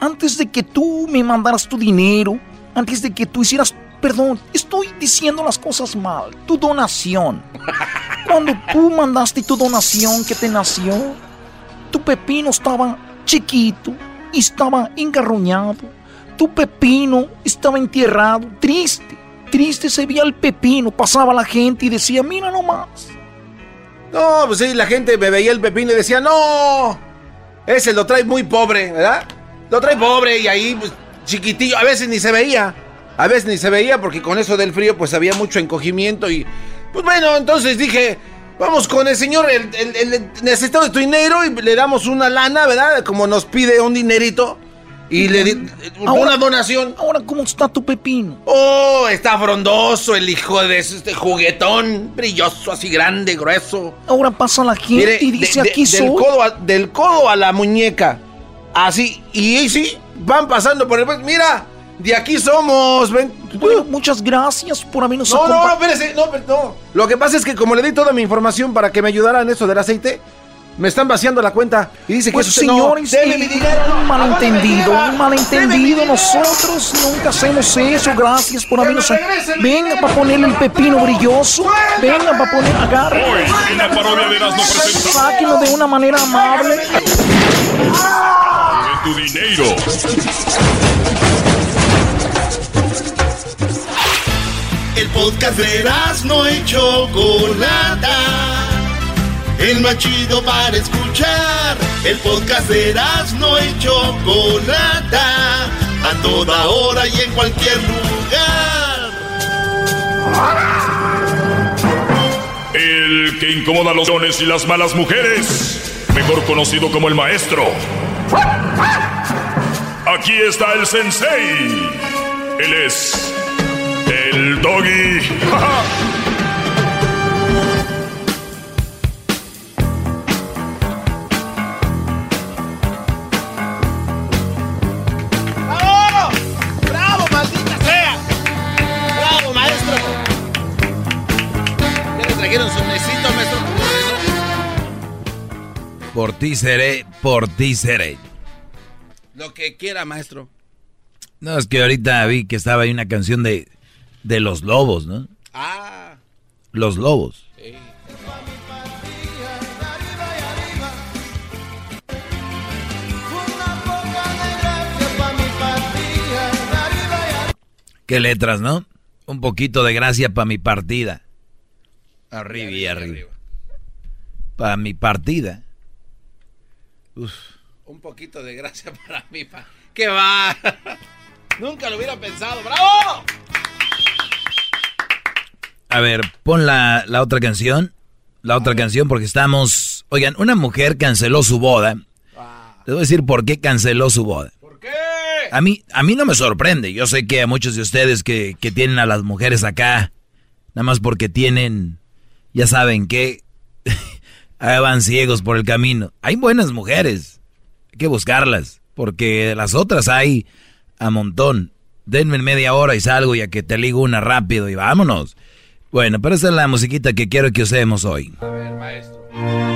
Antes de que tú me mandaras tu dinero, antes de que tú hicieras, perdón, estoy diciendo las cosas mal. Tu donación. Cuando tú mandaste tu donación que te nació, tu pepino estaba chiquito y estaba engarruñado. Tu pepino estaba enterrado, triste. Triste se veía el pepino. Pasaba la gente y decía, mira nomás. No, pues sí, la gente me veía el pepino y decía, no, ese lo trae muy pobre, ¿verdad? Lo trae pobre y ahí, pues, chiquitillo. A veces ni se veía. A veces ni se veía porque con eso del frío, pues había mucho encogimiento y. Pues bueno, entonces dije. Vamos con el señor, el, el, necesitado de tu dinero y le damos una lana, ¿verdad? Como nos pide un dinerito. Y le di una donación. Ahora, ¿cómo está tu pepino? Oh, está frondoso el hijo de este juguetón, brilloso, así grande, grueso. Ahora pasa la gente y dice aquí del Codo a, del codo a la muñeca. Así, y ahí sí, van pasando por el... Mira, de aquí somos. Ven. muchas gracias por habernos No, no, no, espérese, no, no. Lo que pasa es que como le di toda mi información para que me ayudaran en eso del aceite, me están vaciando la cuenta y dice pues que señores, un malentendido, un malentendido. Nosotros nunca hacemos eso. Gracias por habernos. Venga para ponerle el pepino brilloso. Venga para poner agarre. Hoy en la parodia de Erasmo presenta. Sáquenlo de una manera amable. De tu dinero. El podcast de Erasmo y Chocolata el más chido para escuchar. El podcast de no y Chocolata, a toda hora y en cualquier lugar. El que incomoda a los dones y las malas mujeres, mejor conocido como el maestro. Aquí está el sensei. Él es el doggy. ti seré, por ti seré. Lo que quiera, maestro. No, es que ahorita vi que estaba ahí una canción de, de los lobos, ¿no? Ah. Los lobos. Sí. Qué letras, ¿no? Un poquito de gracia para mi partida. Arriba y arriba. Para mi partida. Uf. Un poquito de gracia para mí. Pa. ¿Qué va? Nunca lo hubiera pensado. ¡Bravo! A ver, pon la, la otra canción. La otra canción porque estamos... Oigan, una mujer canceló su boda. Les voy a decir por qué canceló su boda. ¿Por qué? A mí, a mí no me sorprende. Yo sé que a muchos de ustedes que, que tienen a las mujeres acá, nada más porque tienen, ya saben que van ciegos por el camino. Hay buenas mujeres. Hay que buscarlas. Porque las otras hay a montón. Denme media hora y salgo y a que te ligo una rápido y vámonos. Bueno, pero esa es la musiquita que quiero que usemos hoy. A ver, maestro.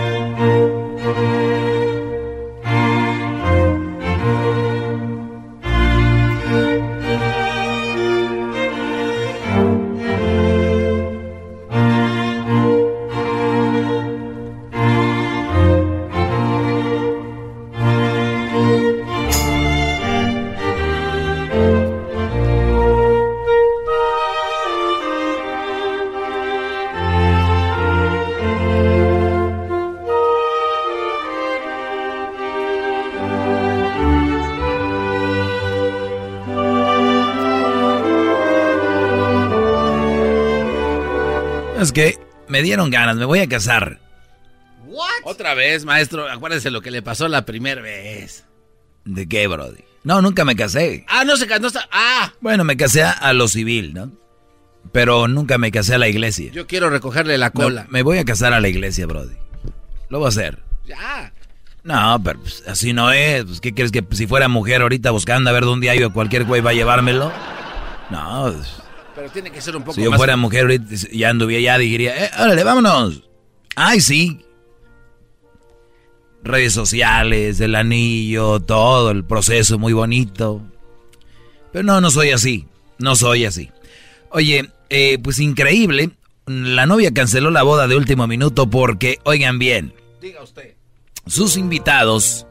Es que me dieron ganas, me voy a casar. Otra vez, maestro. Acuérdese lo que le pasó la primera vez. ¿De qué, Brody? No, nunca me casé. Ah, no se casó. Ah. Bueno, me casé a lo civil, ¿no? Pero nunca me casé a la iglesia. Yo quiero recogerle la cola. No, me voy a casar a la iglesia, Brody. Lo voy a hacer. Ya. No, pero pues, así no es. Pues, ¿Qué crees que si fuera mujer ahorita buscando a ver dónde hay o cualquier güey va a llevármelo? No. pues, Pero tiene que ser un poco si yo más- fuera mujer ahorita ya anduviera ya diría, eh, órale, vámonos. Ay, sí. Redes sociales, el anillo, todo, el proceso muy bonito. Pero no, no soy así. No soy así. Oye, eh, pues increíble. La novia canceló la boda de último minuto porque, oigan bien, Diga usted. sus invitados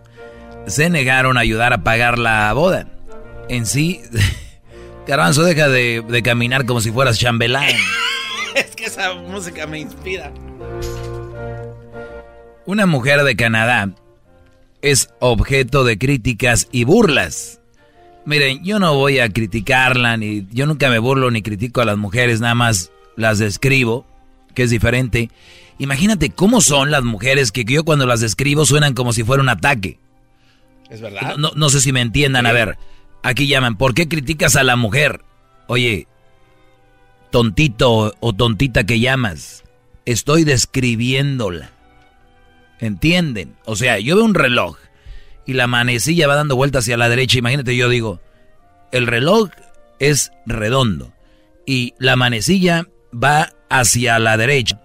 se negaron a ayudar a pagar la boda. En sí, Garbanzo, deja de, de caminar como si fueras chambelán. es que esa música me inspira. Una mujer de Canadá es objeto de críticas y burlas. Miren, yo no voy a criticarla, ni yo nunca me burlo ni critico a las mujeres, nada más las describo, que es diferente. Imagínate cómo son las mujeres que yo cuando las describo suenan como si fuera un ataque. Es verdad. No, no- no sé si me entiendan. A ver, aquí llaman, ¿por qué criticas a la mujer? Oye, tontito o tontita que llamas, estoy describiéndola. ¿Entienden? O sea, yo veo un reloj y la manecilla va dando vueltas hacia la derecha. Imagínate, yo digo, el reloj es redondo y la manecilla va hacia la derecha.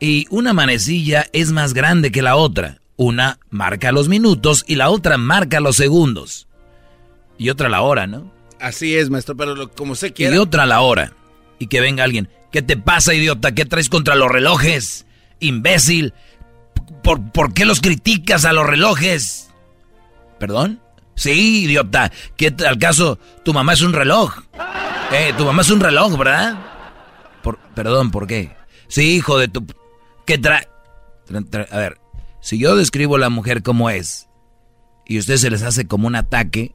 Y una manecilla es más grande que la otra. Una marca los minutos y la otra marca los segundos. Y otra la hora, ¿no? Así es, maestro, pero lo- como usted quiera. Y otra la hora. Y que venga alguien. ¿Qué te pasa, idiota? ¿Qué traes contra los relojes? Imbécil. ¿Por, por qué los criticas a los relojes? ¿Perdón? Sí, idiota. ¿Qué al caso? Tu mamá es un reloj. Eh, tu mamá es un reloj, ¿verdad? Por, perdón, ¿por qué? Sí, hijo de tu... ¿Qué trae? Tra- tra- A ver, si yo describo a la mujer como es y a ustedes se les hace como un ataque,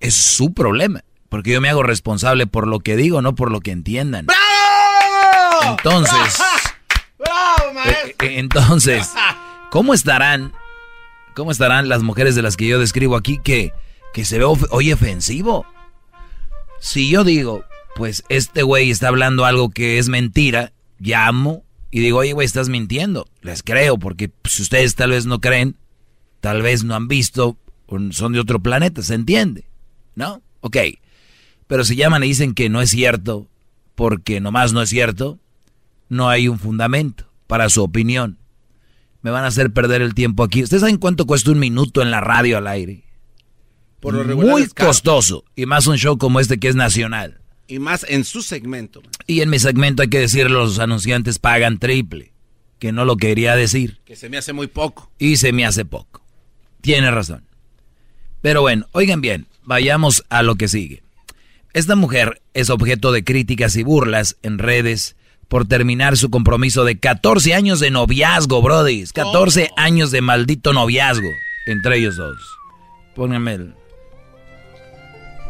es su problema. Porque yo me hago responsable por lo que digo, no por lo que entiendan. Entonces, ¡Bravo, eh, maestro! eh, entonces, ¿cómo estarán? ¿Cómo estarán las mujeres de las que yo describo aquí que, que se ve hoy ofensivo? Si yo digo, pues este güey está hablando algo que es mentira, llamo y digo, oye, güey, estás mintiendo. Les creo, porque si ustedes tal vez no creen, tal vez no han visto, son de otro planeta, ¿se entiende? ¿No? Ok. Pero si llaman y dicen que no es cierto, porque nomás no es cierto, no hay un fundamento para su opinión. Me van a hacer perder el tiempo aquí. ¿Ustedes saben cuánto cuesta un minuto en la radio al aire? Por lo regular Muy costoso. Y más un show como este que es nacional. Y más en su segmento. Y en mi segmento hay que decir, los anunciantes pagan triple. Que no lo quería decir. Que se me hace muy poco. Y se me hace poco. Tiene razón. Pero bueno, oigan bien, vayamos a lo que sigue. Esta mujer es objeto de críticas y burlas en redes por terminar su compromiso de 14 años de noviazgo, brodis. 14 años de maldito noviazgo entre ellos dos. Pónganme el...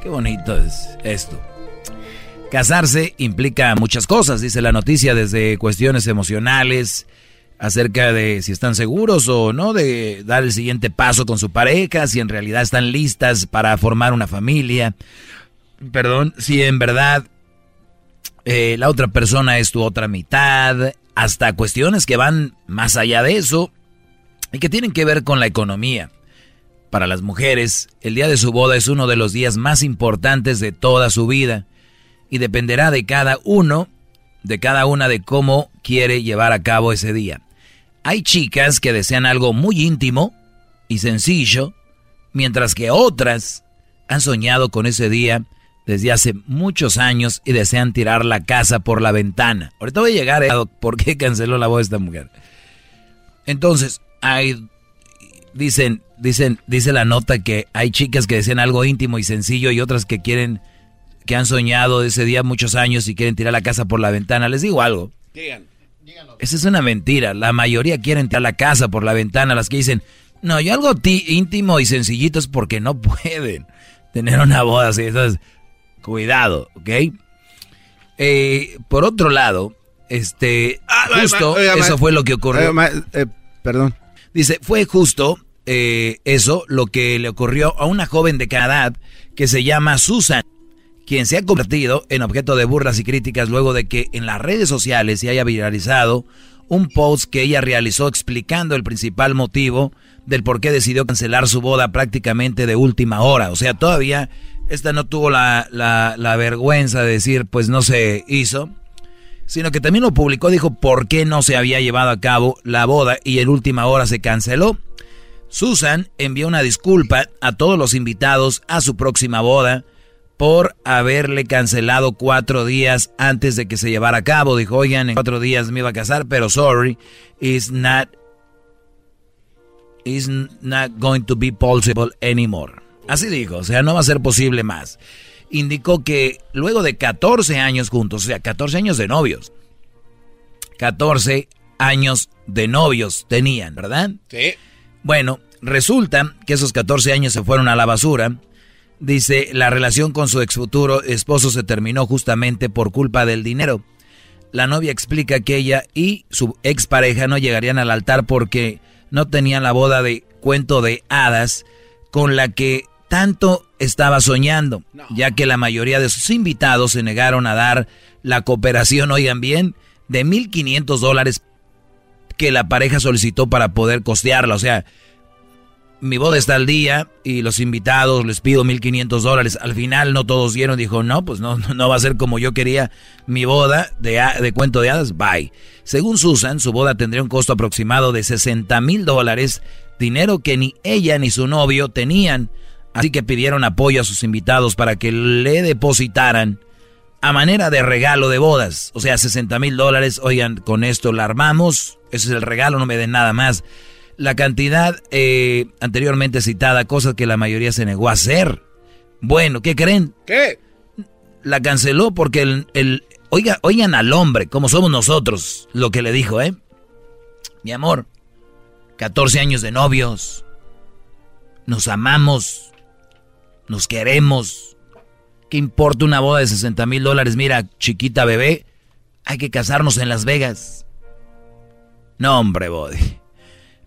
Qué bonito es esto. Casarse implica muchas cosas, dice la noticia, desde cuestiones emocionales, acerca de si están seguros o no de dar el siguiente paso con su pareja, si en realidad están listas para formar una familia, perdón, si en verdad eh, la otra persona es tu otra mitad, hasta cuestiones que van más allá de eso y que tienen que ver con la economía. Para las mujeres, el día de su boda es uno de los días más importantes de toda su vida y dependerá de cada uno, de cada una de cómo quiere llevar a cabo ese día. Hay chicas que desean algo muy íntimo y sencillo, mientras que otras han soñado con ese día desde hace muchos años y desean tirar la casa por la ventana. Ahorita voy a llegar a por qué canceló la voz de esta mujer. Entonces, hay dicen, dicen, dice la nota que hay chicas que desean algo íntimo y sencillo y otras que quieren que han soñado ese día muchos años y quieren tirar la casa por la ventana. Les digo algo. Esa es una mentira. La mayoría quieren tirar la casa por la ventana. Las que dicen, no, yo algo ti- íntimo y sencillito es porque no pueden tener una boda así. Entonces, cuidado, ¿ok? Eh, por otro lado, este, justo oiga, ma- eso fue lo que ocurrió. ma- eh, perdón. Dice, fue justo eh, eso lo que le ocurrió a una joven de Canadá que se llama Susan, quien se ha convertido en objeto de burlas y críticas luego de que en las redes sociales se haya viralizado un post que ella realizó explicando el principal motivo del por qué decidió cancelar su boda prácticamente de última hora. O sea, todavía esta no tuvo la, la, vergüenza de decir, pues no se hizo sino que también lo publicó, dijo por qué no se había llevado a cabo la boda y en última hora se canceló. Susan envió una disculpa a todos los invitados a su próxima boda por haberle cancelado cuatro días antes de que se llevara a cabo. Dijo, oigan, en cuatro días me iba a casar, pero sorry, it's not, it's not going to be possible anymore. Así dijo, o sea, no va a ser posible más indicó que luego de 14 años juntos, o sea, 14 años de novios, 14 años de novios tenían, ¿verdad? Sí. Bueno, resulta que esos 14 años se fueron a la basura. Dice, la relación con su ex futuro esposo se terminó justamente por culpa del dinero. La novia explica que ella y su expareja no llegarían al altar porque no tenían la boda de cuento de hadas con la que tanto estaba soñando, ya que la mayoría de sus invitados se negaron a dar la cooperación, oigan bien, de 1.500 dólares que la pareja solicitó para poder costearla. O sea, mi boda está al día y los invitados les pido 1.500 dólares. Al final no todos dieron, dijo, no, pues no, no va a ser como yo quería mi boda de, de cuento de hadas, bye. Según Susan, su boda tendría un costo aproximado de 60 mil dólares, dinero que ni ella ni su novio tenían. Así que pidieron apoyo a sus invitados para que le depositaran a manera de regalo de bodas. O sea, 60 mil dólares. Oigan, con esto la armamos. Ese es el regalo, no me den nada más. La cantidad eh, anteriormente citada, cosa que la mayoría se negó a hacer. Bueno, ¿qué creen? ¿Qué? La canceló porque el, el- oiga, oigan al hombre, como somos nosotros, lo que le dijo, ¿eh? Mi amor, 14 años de novios, nos amamos, nos queremos. ¿Qué importa una boda de 60 mil dólares? Mira, chiquita bebé, hay que casarnos en Las Vegas. No, hombre, Body.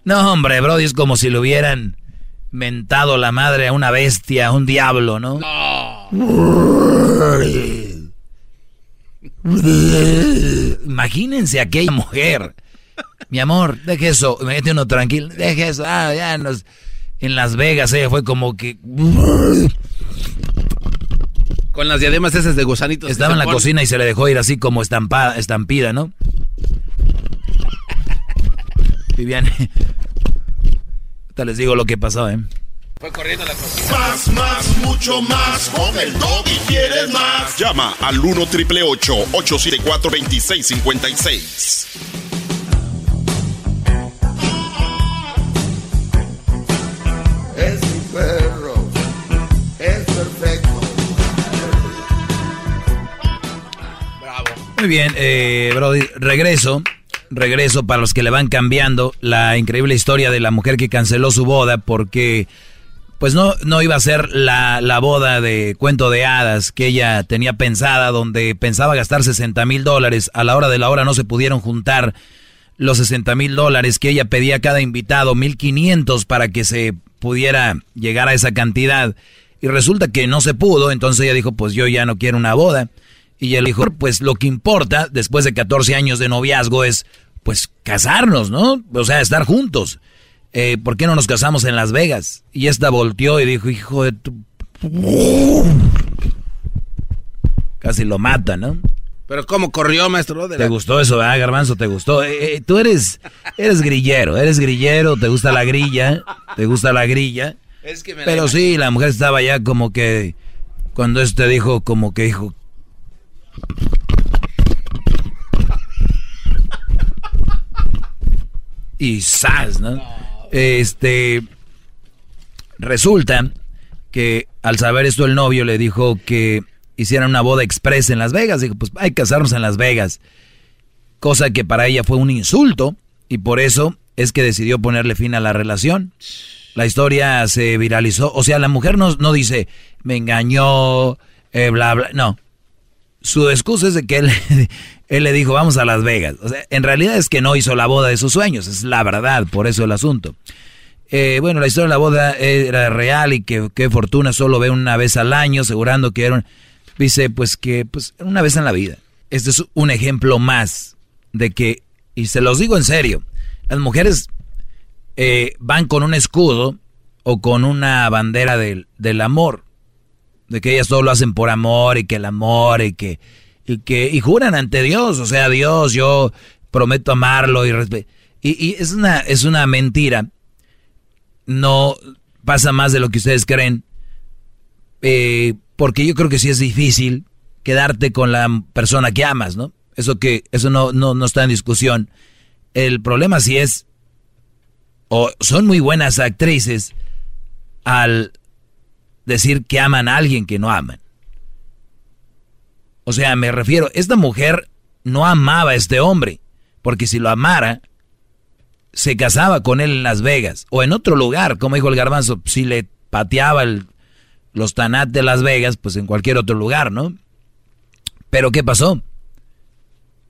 No, hombre, Brody, es como si le hubieran mentado la madre a una bestia, a un diablo, ¿no? Imagínense aquella mujer. Mi amor, deje eso, mete uno tranquilo, deje eso. Ah, ya nos. En Las Vegas, ella fue como que. Con las diademas esas de gusanitos. Estaba en la cocina y se le dejó ir así como estampada, estampida, ¿no? Viviane. Ahorita les digo lo que pasó, ¿eh? Fue corriendo la cosa. Más, más, mucho más. Con el y quieres más. Llama al 1 triple 874 2656. Es mi perro. Es perfecto. Muy bien, eh, Brody, regreso. Regreso para los que le van cambiando la increíble historia de la mujer que canceló su boda porque pues no, no iba a ser la, la boda de cuento de hadas que ella tenía pensada, donde pensaba gastar 60 mil dólares. A la hora de la hora no se pudieron juntar los 60 mil dólares que ella pedía a cada invitado, 1500 para que se pudiera llegar a esa cantidad. Y resulta que no se pudo, entonces ella dijo, pues yo ya no quiero una boda. Y él dijo, pues lo que importa después de 14 años de noviazgo es, pues, casarnos, ¿no? O sea, estar juntos. Eh, ¿Por qué no nos casamos en Las Vegas? Y esta volteó y dijo, hijo de tu... Casi lo mata, ¿no? Pero ¿cómo corrió, maestro? De ¿Te la- gustó eso, verdad, Garbanzo? ¿Te gustó? Eh, eh, tú eres, eres grillero, eres grillero, te gusta la grilla, te gusta la grilla. Es que me la Pero sí, la mujer estaba ya como que, cuando este dijo, como que dijo, y ¡zas! ¿no? Este, resulta que al saber esto el novio le dijo que hicieran una boda express en Las Vegas. Dijo, pues hay que casarnos en Las Vegas. Cosa que para ella fue un insulto y por eso es que decidió ponerle fin a la relación. La historia se viralizó. O sea, la mujer no, no dice, me engañó, eh, bla, bla. No. Su excusa es de que él, él le dijo, vamos a Las Vegas. O sea, en realidad es que no hizo la boda de sus sueños. Es la verdad, por eso el asunto. Eh, bueno, la historia de la boda era real y que fortuna solo ve una vez al año, asegurando que era un- Dice, pues que pues una vez en la vida. Este es un ejemplo más de que, y se los digo en serio, las mujeres eh, van con un escudo o con una bandera del, del amor, de que ellas todo lo hacen por amor y que el amor y que, y que, y juran ante Dios, o sea, Dios, yo prometo amarlo y y, y es una, es una mentira, no pasa más de lo que ustedes creen, eh, porque yo creo que sí es difícil quedarte con la persona que amas, ¿no? Eso que, eso no, no, no está en discusión. El problema sí es, o son muy buenas actrices al decir que aman a alguien que no aman. O sea, me refiero, esta mujer no amaba a este hombre, porque si lo amara, se casaba con él en Las Vegas o en otro lugar, como dijo el garbanzo, si le pateaba los Tanat de Las Vegas, pues en cualquier otro lugar, ¿no? Pero ¿qué pasó?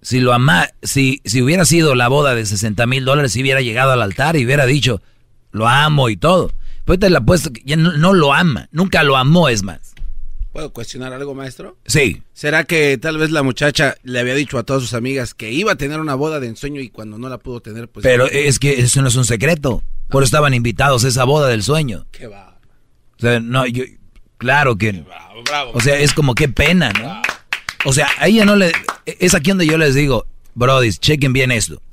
Si lo ama, si, si hubiera sido la boda de 60 mil dólares, si hubiera llegado al altar y hubiera dicho, lo amo y todo. Pero ahorita le apuesto que ya no, no lo ama, nunca lo amó, es más. ¿Puedo cuestionar algo, maestro? Sí. ¿Será que tal vez la muchacha le había dicho a todas sus amigas que iba a tener una boda de ensueño y cuando no la pudo tener, pues... Pero es que eso no es un secreto. Por eso estaban invitados a esa boda del sueño. Qué va. O sea, no, yo, claro que... bravo. O sea, es como qué pena, ¿no? O sea, a ella no le... Es aquí donde yo les digo, Brody, chequen bien esto.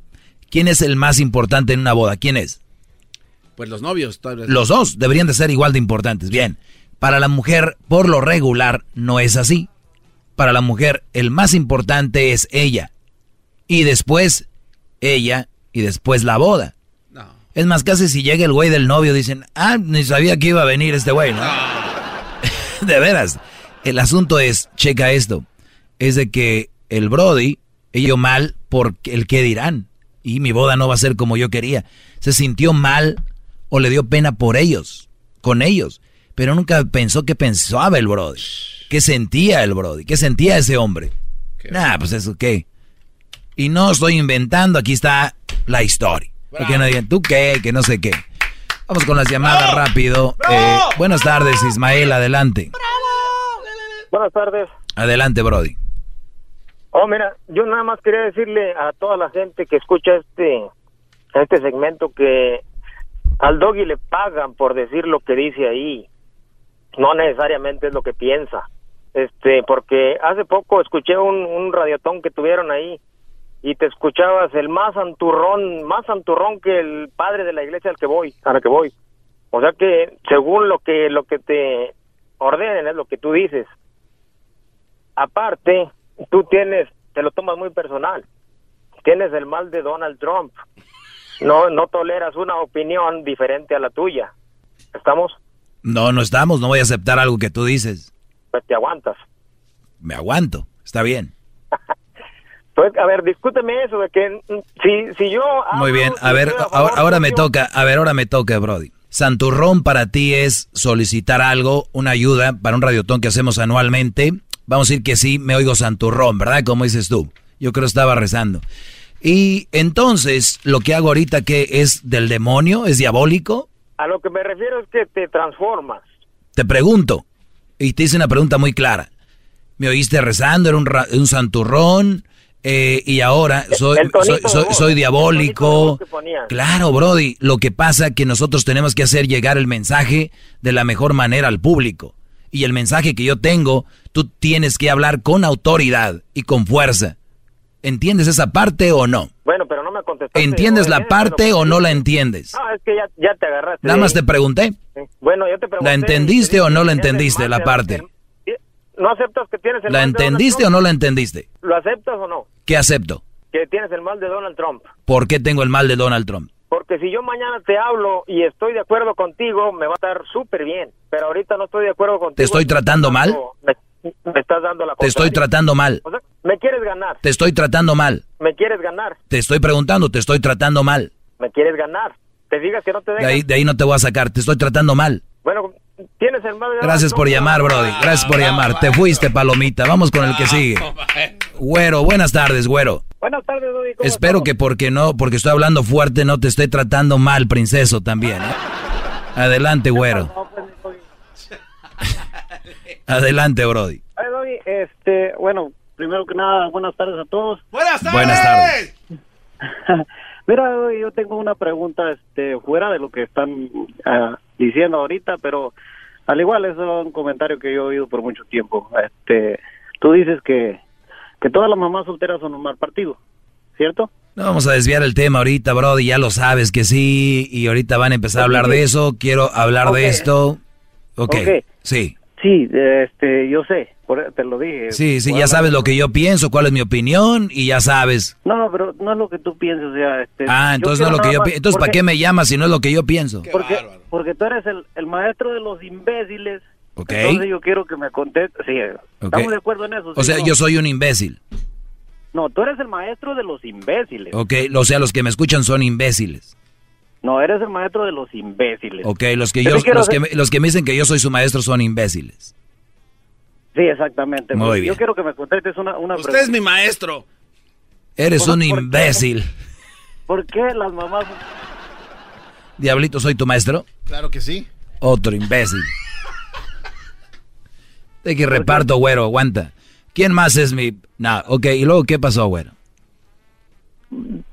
¿Quién es el más importante en una boda? ¿Quién es? Pues los novios, tal vez. Los dos deberían de ser igual de importantes. Bien, para la mujer, por lo regular, no es así. Para la mujer, el más importante es ella. Y después, ella, y después la boda. Es más, casi si llega el güey del novio, dicen, ah, ni sabía que iba a venir este güey, ¿no? de veras. El asunto es, checa esto, es de que el Brody, ella mal por el que dirán. Y mi boda no va a ser como yo quería. Se sintió mal o le dio pena por ellos, con ellos. Pero nunca pensó qué pensaba el Brody. ¿Qué sentía el Brody? ¿Qué sentía ese hombre? Nah, pues eso qué. Y no estoy inventando, aquí está la historia. Porque no digan, ¿tú qué? Que no sé qué. Vamos con las llamadas rápido. Eh, buenas tardes, Ismael, adelante. Buenas tardes. Adelante, Brody. Oh, mira, yo nada más quería decirle a toda la gente que escucha este este segmento que al doggy le pagan por decir lo que dice ahí. No necesariamente es lo que piensa. Este, porque hace poco escuché un, radiotón que tuvieron ahí y te escuchabas el más santurrón, más santurrón que el padre de la iglesia al que voy, a la que voy. O sea que según lo que lo que te ordenen es lo que tú dices. Aparte, tú tienes, te lo tomas muy personal. Tienes el mal de Donald Trump. No no toleras una opinión diferente a la tuya. ¿Estamos? No, no estamos, no voy a aceptar algo que tú dices. Pues te aguantas. Me aguanto, está bien. Pues, a ver, discúteme eso de que si, si yo... Muy bien, a ver, ahora, me toca, a ver, ahora me toca, Brody. Santurrón para ti es solicitar algo, una ayuda para un radiotón que hacemos anualmente. Vamos a decir que sí, me oigo Santurrón, ¿verdad? Como dices tú. Yo creo que estaba rezando. Y entonces, lo que hago ahorita, que es del demonio? ¿Es diabólico? A lo que me refiero es que te transformas. Te pregunto, y te hice una pregunta muy clara. ¿Me oíste rezando? ¿Era un, ra- un santurrón? Eh, y ahora soy, soy, soy- diabólico. Claro, Brody. Lo que pasa que nosotros tenemos que hacer llegar el mensaje de la mejor manera al público. Y el mensaje que yo tengo, tú tienes que hablar con autoridad y con fuerza. ¿Entiendes esa parte o no? Bueno, pero no me contestaste. ¿Entiendes la es parte lo o no la entiendes? No, es que ya, ya te agarraste. Nada más te pregunté. Sí. Bueno, yo te pregunté. ¿La entendiste o no la entendiste la parte? ¿No aceptas que tienes el ¿La mal de Donald entendiste o Trump? no la entendiste? ¿Lo aceptas o no? ¿Qué acepto? Que tienes el mal de Donald Trump. ¿Por qué tengo el mal de Donald Trump? Porque si yo mañana te hablo y estoy de acuerdo contigo, me va a estar súper bien. Pero ahorita no estoy de acuerdo contigo. ¿Te estoy tratando mal? Me, me estás dando la Te estoy tratando mal. O sea, me quieres ganar. Te estoy tratando mal. Me quieres ganar. Te estoy preguntando, te estoy tratando mal. Me quieres ganar. Te digas que no te De ahí, de ahí no te voy a sacar, te estoy tratando mal. Bueno, tienes el mal Gracias por llamar, Brody. Gracias por llamar. Te fuiste, palomita. Vamos con el que sigue. Güero, buenas tardes, güero. Buenas tardes. ¿cómo Espero que porque no, porque estoy hablando fuerte, no te esté tratando mal, princeso, también. ¿eh? Adelante, güero. Adelante, Brody. Este, bueno, primero que nada, buenas tardes a todos. Buenas tardes. Buenas tardes. Mira, yo tengo una pregunta, este, fuera de lo que están ah, diciendo ahorita, pero al igual es un comentario que yo he oído por mucho tiempo. Este, tú dices que, que todas las mamás solteras son un mal partido, ¿cierto? No vamos a desviar el tema ahorita, Brody, ya lo sabes que sí, y ahorita van a empezar a hablar de eso, quiero hablar de esto. Ok, Ok. sí, Sí, este, yo sé, por- te lo dije. sí, sí, ya sabes lo que yo pienso, cuál es mi opinión, y ya sabes. No, no, pero no es lo que tú piensas, o sea, este. Ah, entonces no es lo que yo pienso. Entonces, ¿para qué me llamas si no es lo que yo pienso? Porque, porque tú eres el, el maestro de los imbéciles. Ok. Entonces yo quiero que me contestes. Sí, estamos de acuerdo en eso. O ¿sí sea, no? yo soy un imbécil. No, tú eres el maestro de los imbéciles. Ok, o sea, los que me escuchan son imbéciles. No, eres el maestro de los imbéciles. Ok, los que, Yo los, que hacer- me, los que me dicen que yo soy su maestro son imbéciles. Sí, exactamente. Muy Porque bien. Yo quiero que me contestes una, una Usted es mi maestro. Eres ¿Por- un por qué? imbécil. ¿Por qué las mamás... Diablito, ¿soy tu maestro? Claro que sí. Otro imbécil. De que reparto, güero, aguanta. ¿Quién más es mi...? No, ok, ¿y luego qué pasó, güero?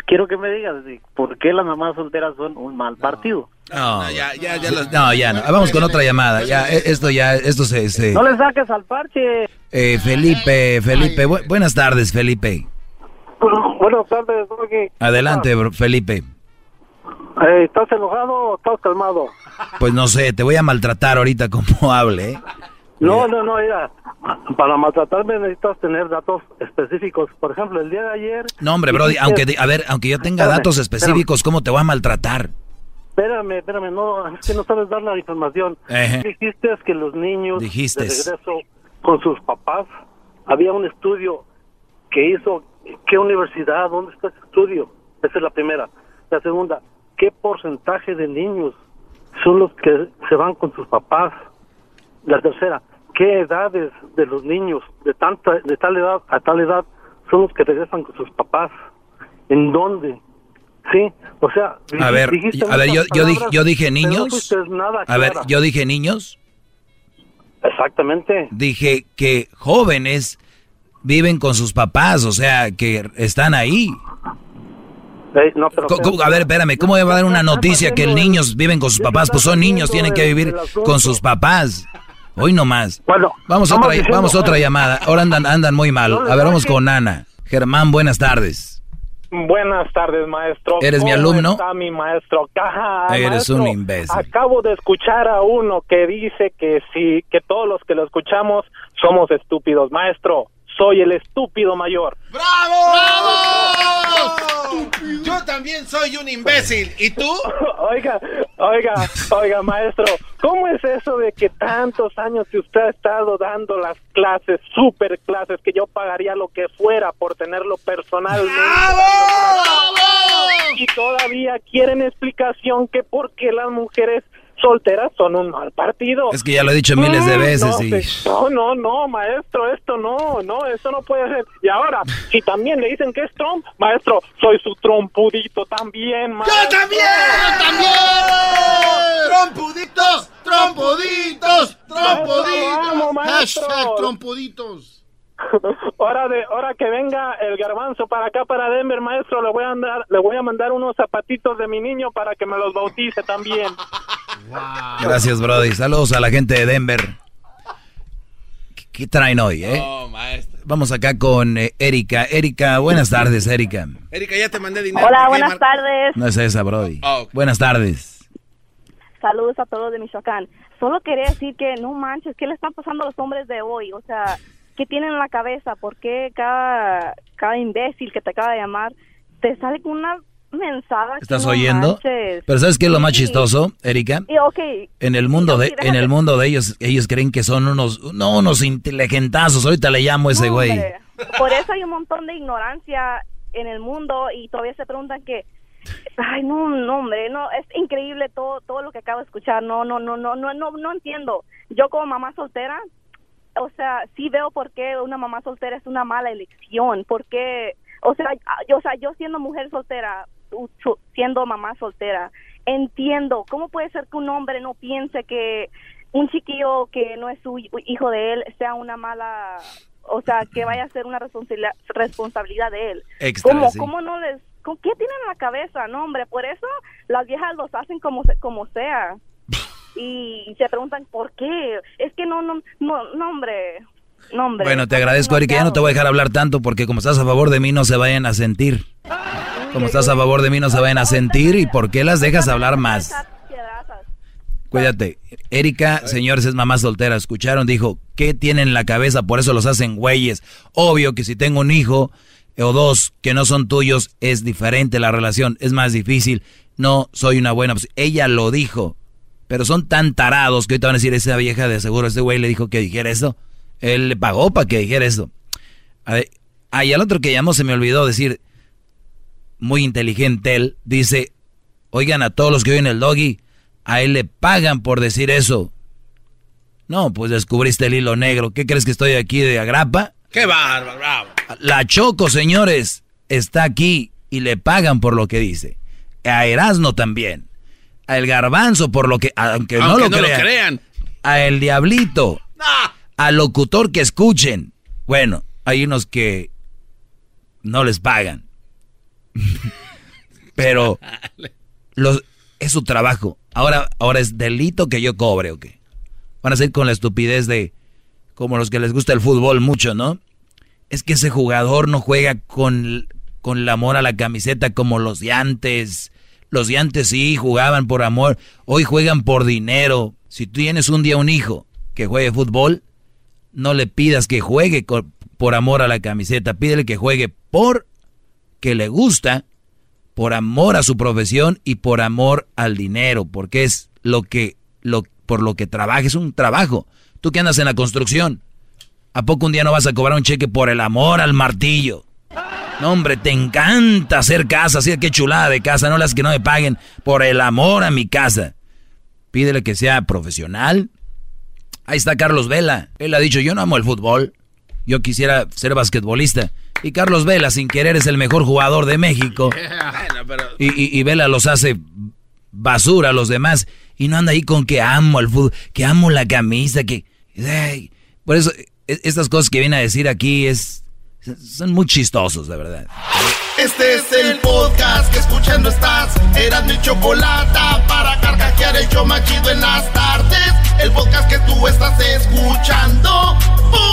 Quiero que me digas sí, por qué las mamás solteras son un mal partido. No, ya, ya, ya. los- no, ya no. Vamos con otra llamada. Ya, esto ya, esto se... se- No le saques al parche. Eh, Felipe, Felipe, bu- buenas tardes, Felipe. Buenas tardes, Doggy. Adelante, bro, Felipe. Eh, ¿Estás enojado o estás calmado? Pues no sé, te voy a maltratar ahorita como hable, ¿eh? No, no, no, mira, para maltratarme necesitas tener datos específicos. Por ejemplo, el día de ayer... No, hombre, Brody, aunque, a ver, aunque yo tenga Espérame, datos específicos, ¿cómo te voy a maltratar? Espérame, espérame, no, es que no sabes dar la información. Dijiste que los niños Dijiste. de regreso con sus papás, había un estudio que hizo, ¿qué universidad? ¿Dónde está ese estudio? Esa es la primera. La segunda, ¿qué porcentaje de niños son los que se van con sus papás? La tercera, ¿qué edades de los niños de tanta de tal edad a tal edad son los que regresan con sus papás? ¿En dónde? Sí, o sea, A ver, dijiste a ver, yo, yo, dije, yo dije no niños. A ver, yo dije niños. Exactamente. Dije que jóvenes viven con sus papás, o sea, que están ahí. Eh, no, pero- A ver, espérame, ¿cómo va a dar una noticia que el niños viven con sus papás? Pues son niños, tienen que vivir con sus papás. Hoy no más. Bueno, vamos otra, diciendo- vamos a otra llamada. Ahora andan, andan muy mal. A ver, vamos con Ana. Germán, buenas tardes. Buenas tardes, maestro. ¿Eres mi ¿Cómo alumno? está mi maestro? Ajá, Eres maestro, un imbécil. Acabo de escuchar a uno que dice que sí, que todos los que lo escuchamos somos estúpidos. Maestro, soy el estúpido mayor. ¡Bravo! Yo también soy un imbécil. ¿Y tú? Oiga, oiga, oiga, maestro, ¿cómo es eso de que tantos años que usted ha estado dando las clases, super clases, que yo pagaría lo que fuera por tenerlo personalmente? Y todavía quieren explicación que por qué las mujeres solteras son un mal partido. Es que ya lo he dicho miles de Mm, veces no, y- No, no, no, maestro, esto no, no, eso no puede ser. Y ahora, si también le dicen que es Trump, maestro, soy su trompudito también, maestro. ¡Yo también! ¡Trompuditos! ¡Trompuditos! ¡Trompuditos! Vamos, maestro. Hashtag trompuditos. Hora de hora que venga el garbanzo para acá para Denver, maestro, le voy a andar, le voy a mandar unos zapatitos de mi niño para que me los bautice también. Gracias, Brody. Saludos a la gente de Denver. ¿Qué, qué traen hoy, eh? Maestro. Vamos acá con eh, Erika. Erika, buenas tardes, Erika. Erika, ya te mandé dinero. Hola, ¿Por qué, buenas tardes. No es esa, Brody. Buenas tardes. Saludos a todos de Michoacán. Solo quería decir que no manches, ¿qué le están pasando a los hombres de hoy? O sea, ¿qué tienen en la cabeza? ¿Por qué cada, cada imbécil que te acaba de llamar te sale con una mensada? ¿Estás no oyendo? manches? Pero ¿sabes qué es lo más Sí. chistoso, Erika? En el mundo de, en el mundo de ellos, ellos creen que son unos, no, unos inteligentazos. Ahorita le llamo a ese No, güey. Por eso hay un montón de ignorancia en el mundo y todavía se preguntan que ay no no hombre no es increíble todo todo lo que acabo de escuchar no no no no no no no entiendo yo como mamá soltera o sea sí veo por qué una mamá soltera es una mala elección porque o sea yo o sea yo siendo mujer soltera siendo mamá soltera entiendo cómo puede ser que un hombre no piense que un chiquillo que no es su hi- hijo de él sea una mala o sea que vaya a ser una responsabilidad responsabilidad de él Extra, ¿Cómo, sí. cómo no les ¿con qué tienen en la cabeza no hombre por eso las viejas los hacen como como sea y se preguntan por qué es que no no no no hombre no hombre Bueno, te agradezco, Erika. Ya no te voy a dejar hablar tanto porque como estás a favor de mí no se vayan a sentir. Como estás a favor de mí no se vayan a sentir y por qué las dejas hablar más. Cuídate. Erika, señores, es mamá soltera. Escucharon, dijo, ¿qué tienen en la cabeza? Por eso los hacen güeyes. Obvio que si tengo un hijo o dos que no son tuyos, es diferente la relación, es más difícil. No soy una buena opción. Ella lo dijo. Pero son tan tarados que ahorita van a decir, esa vieja de seguro, este güey le dijo que dijera eso. Él le pagó para que dijera eso. A ver, ah, y al otro que llamó se me olvidó decir, muy inteligente él, dice, oigan a todos los que oyen el doggy, a él le pagan por decir eso. No, pues descubriste el hilo negro. ¿Qué crees que estoy aquí de agrapa? ¡Qué bárbaro! Bravo. La Choco, señores, está aquí y le pagan por lo que dice. A Erasno también. A El Garbanzo por lo que, aunque, no, Aunque lo, no lo crean. crean. A El Diablito. Al locutor que escuchen. Bueno, hay unos que no les pagan. Pero los, es su trabajo. Ahora, ahora es delito que yo cobre, ¿o qué? Van a ser con la estupidez de como los que les gusta el fútbol mucho, ¿no? Es que ese jugador no juega con, con el amor a la camiseta como los de antes. Los de antes sí jugaban por amor, hoy juegan por dinero. Si tú tienes un día un hijo que juegue fútbol, no le pidas que juegue por amor a la camiseta, pídele que juegue por que le gusta, por amor a su profesión y por amor al dinero, porque es lo que lo por lo que trabaja, es un trabajo. Tú que andas en la construcción, ¿a poco un día no vas a cobrar un cheque por el amor al martillo? No, hombre, te encanta hacer casa, así qué chulada de casa, no las que no me paguen por el amor a mi casa. Pídele que sea profesional. Ahí está Carlos Vela. Él ha dicho, yo no amo el fútbol. Yo quisiera ser basquetbolista. Y Carlos Vela, sin querer, es el mejor jugador de México. Bueno, pero... Y, y- y Vela los hace basura a los demás. Y no anda ahí con que amo el fútbol, que amo la camisa, que... ay, por eso, e- estas cosas que viene a decir aquí es... Son muy chistosos, de verdad. Este es el podcast que escuchando estás. Eran mi chocolate para carcajear el show más chido en las tardes. El podcast que tú estás escuchando. ¡Bum!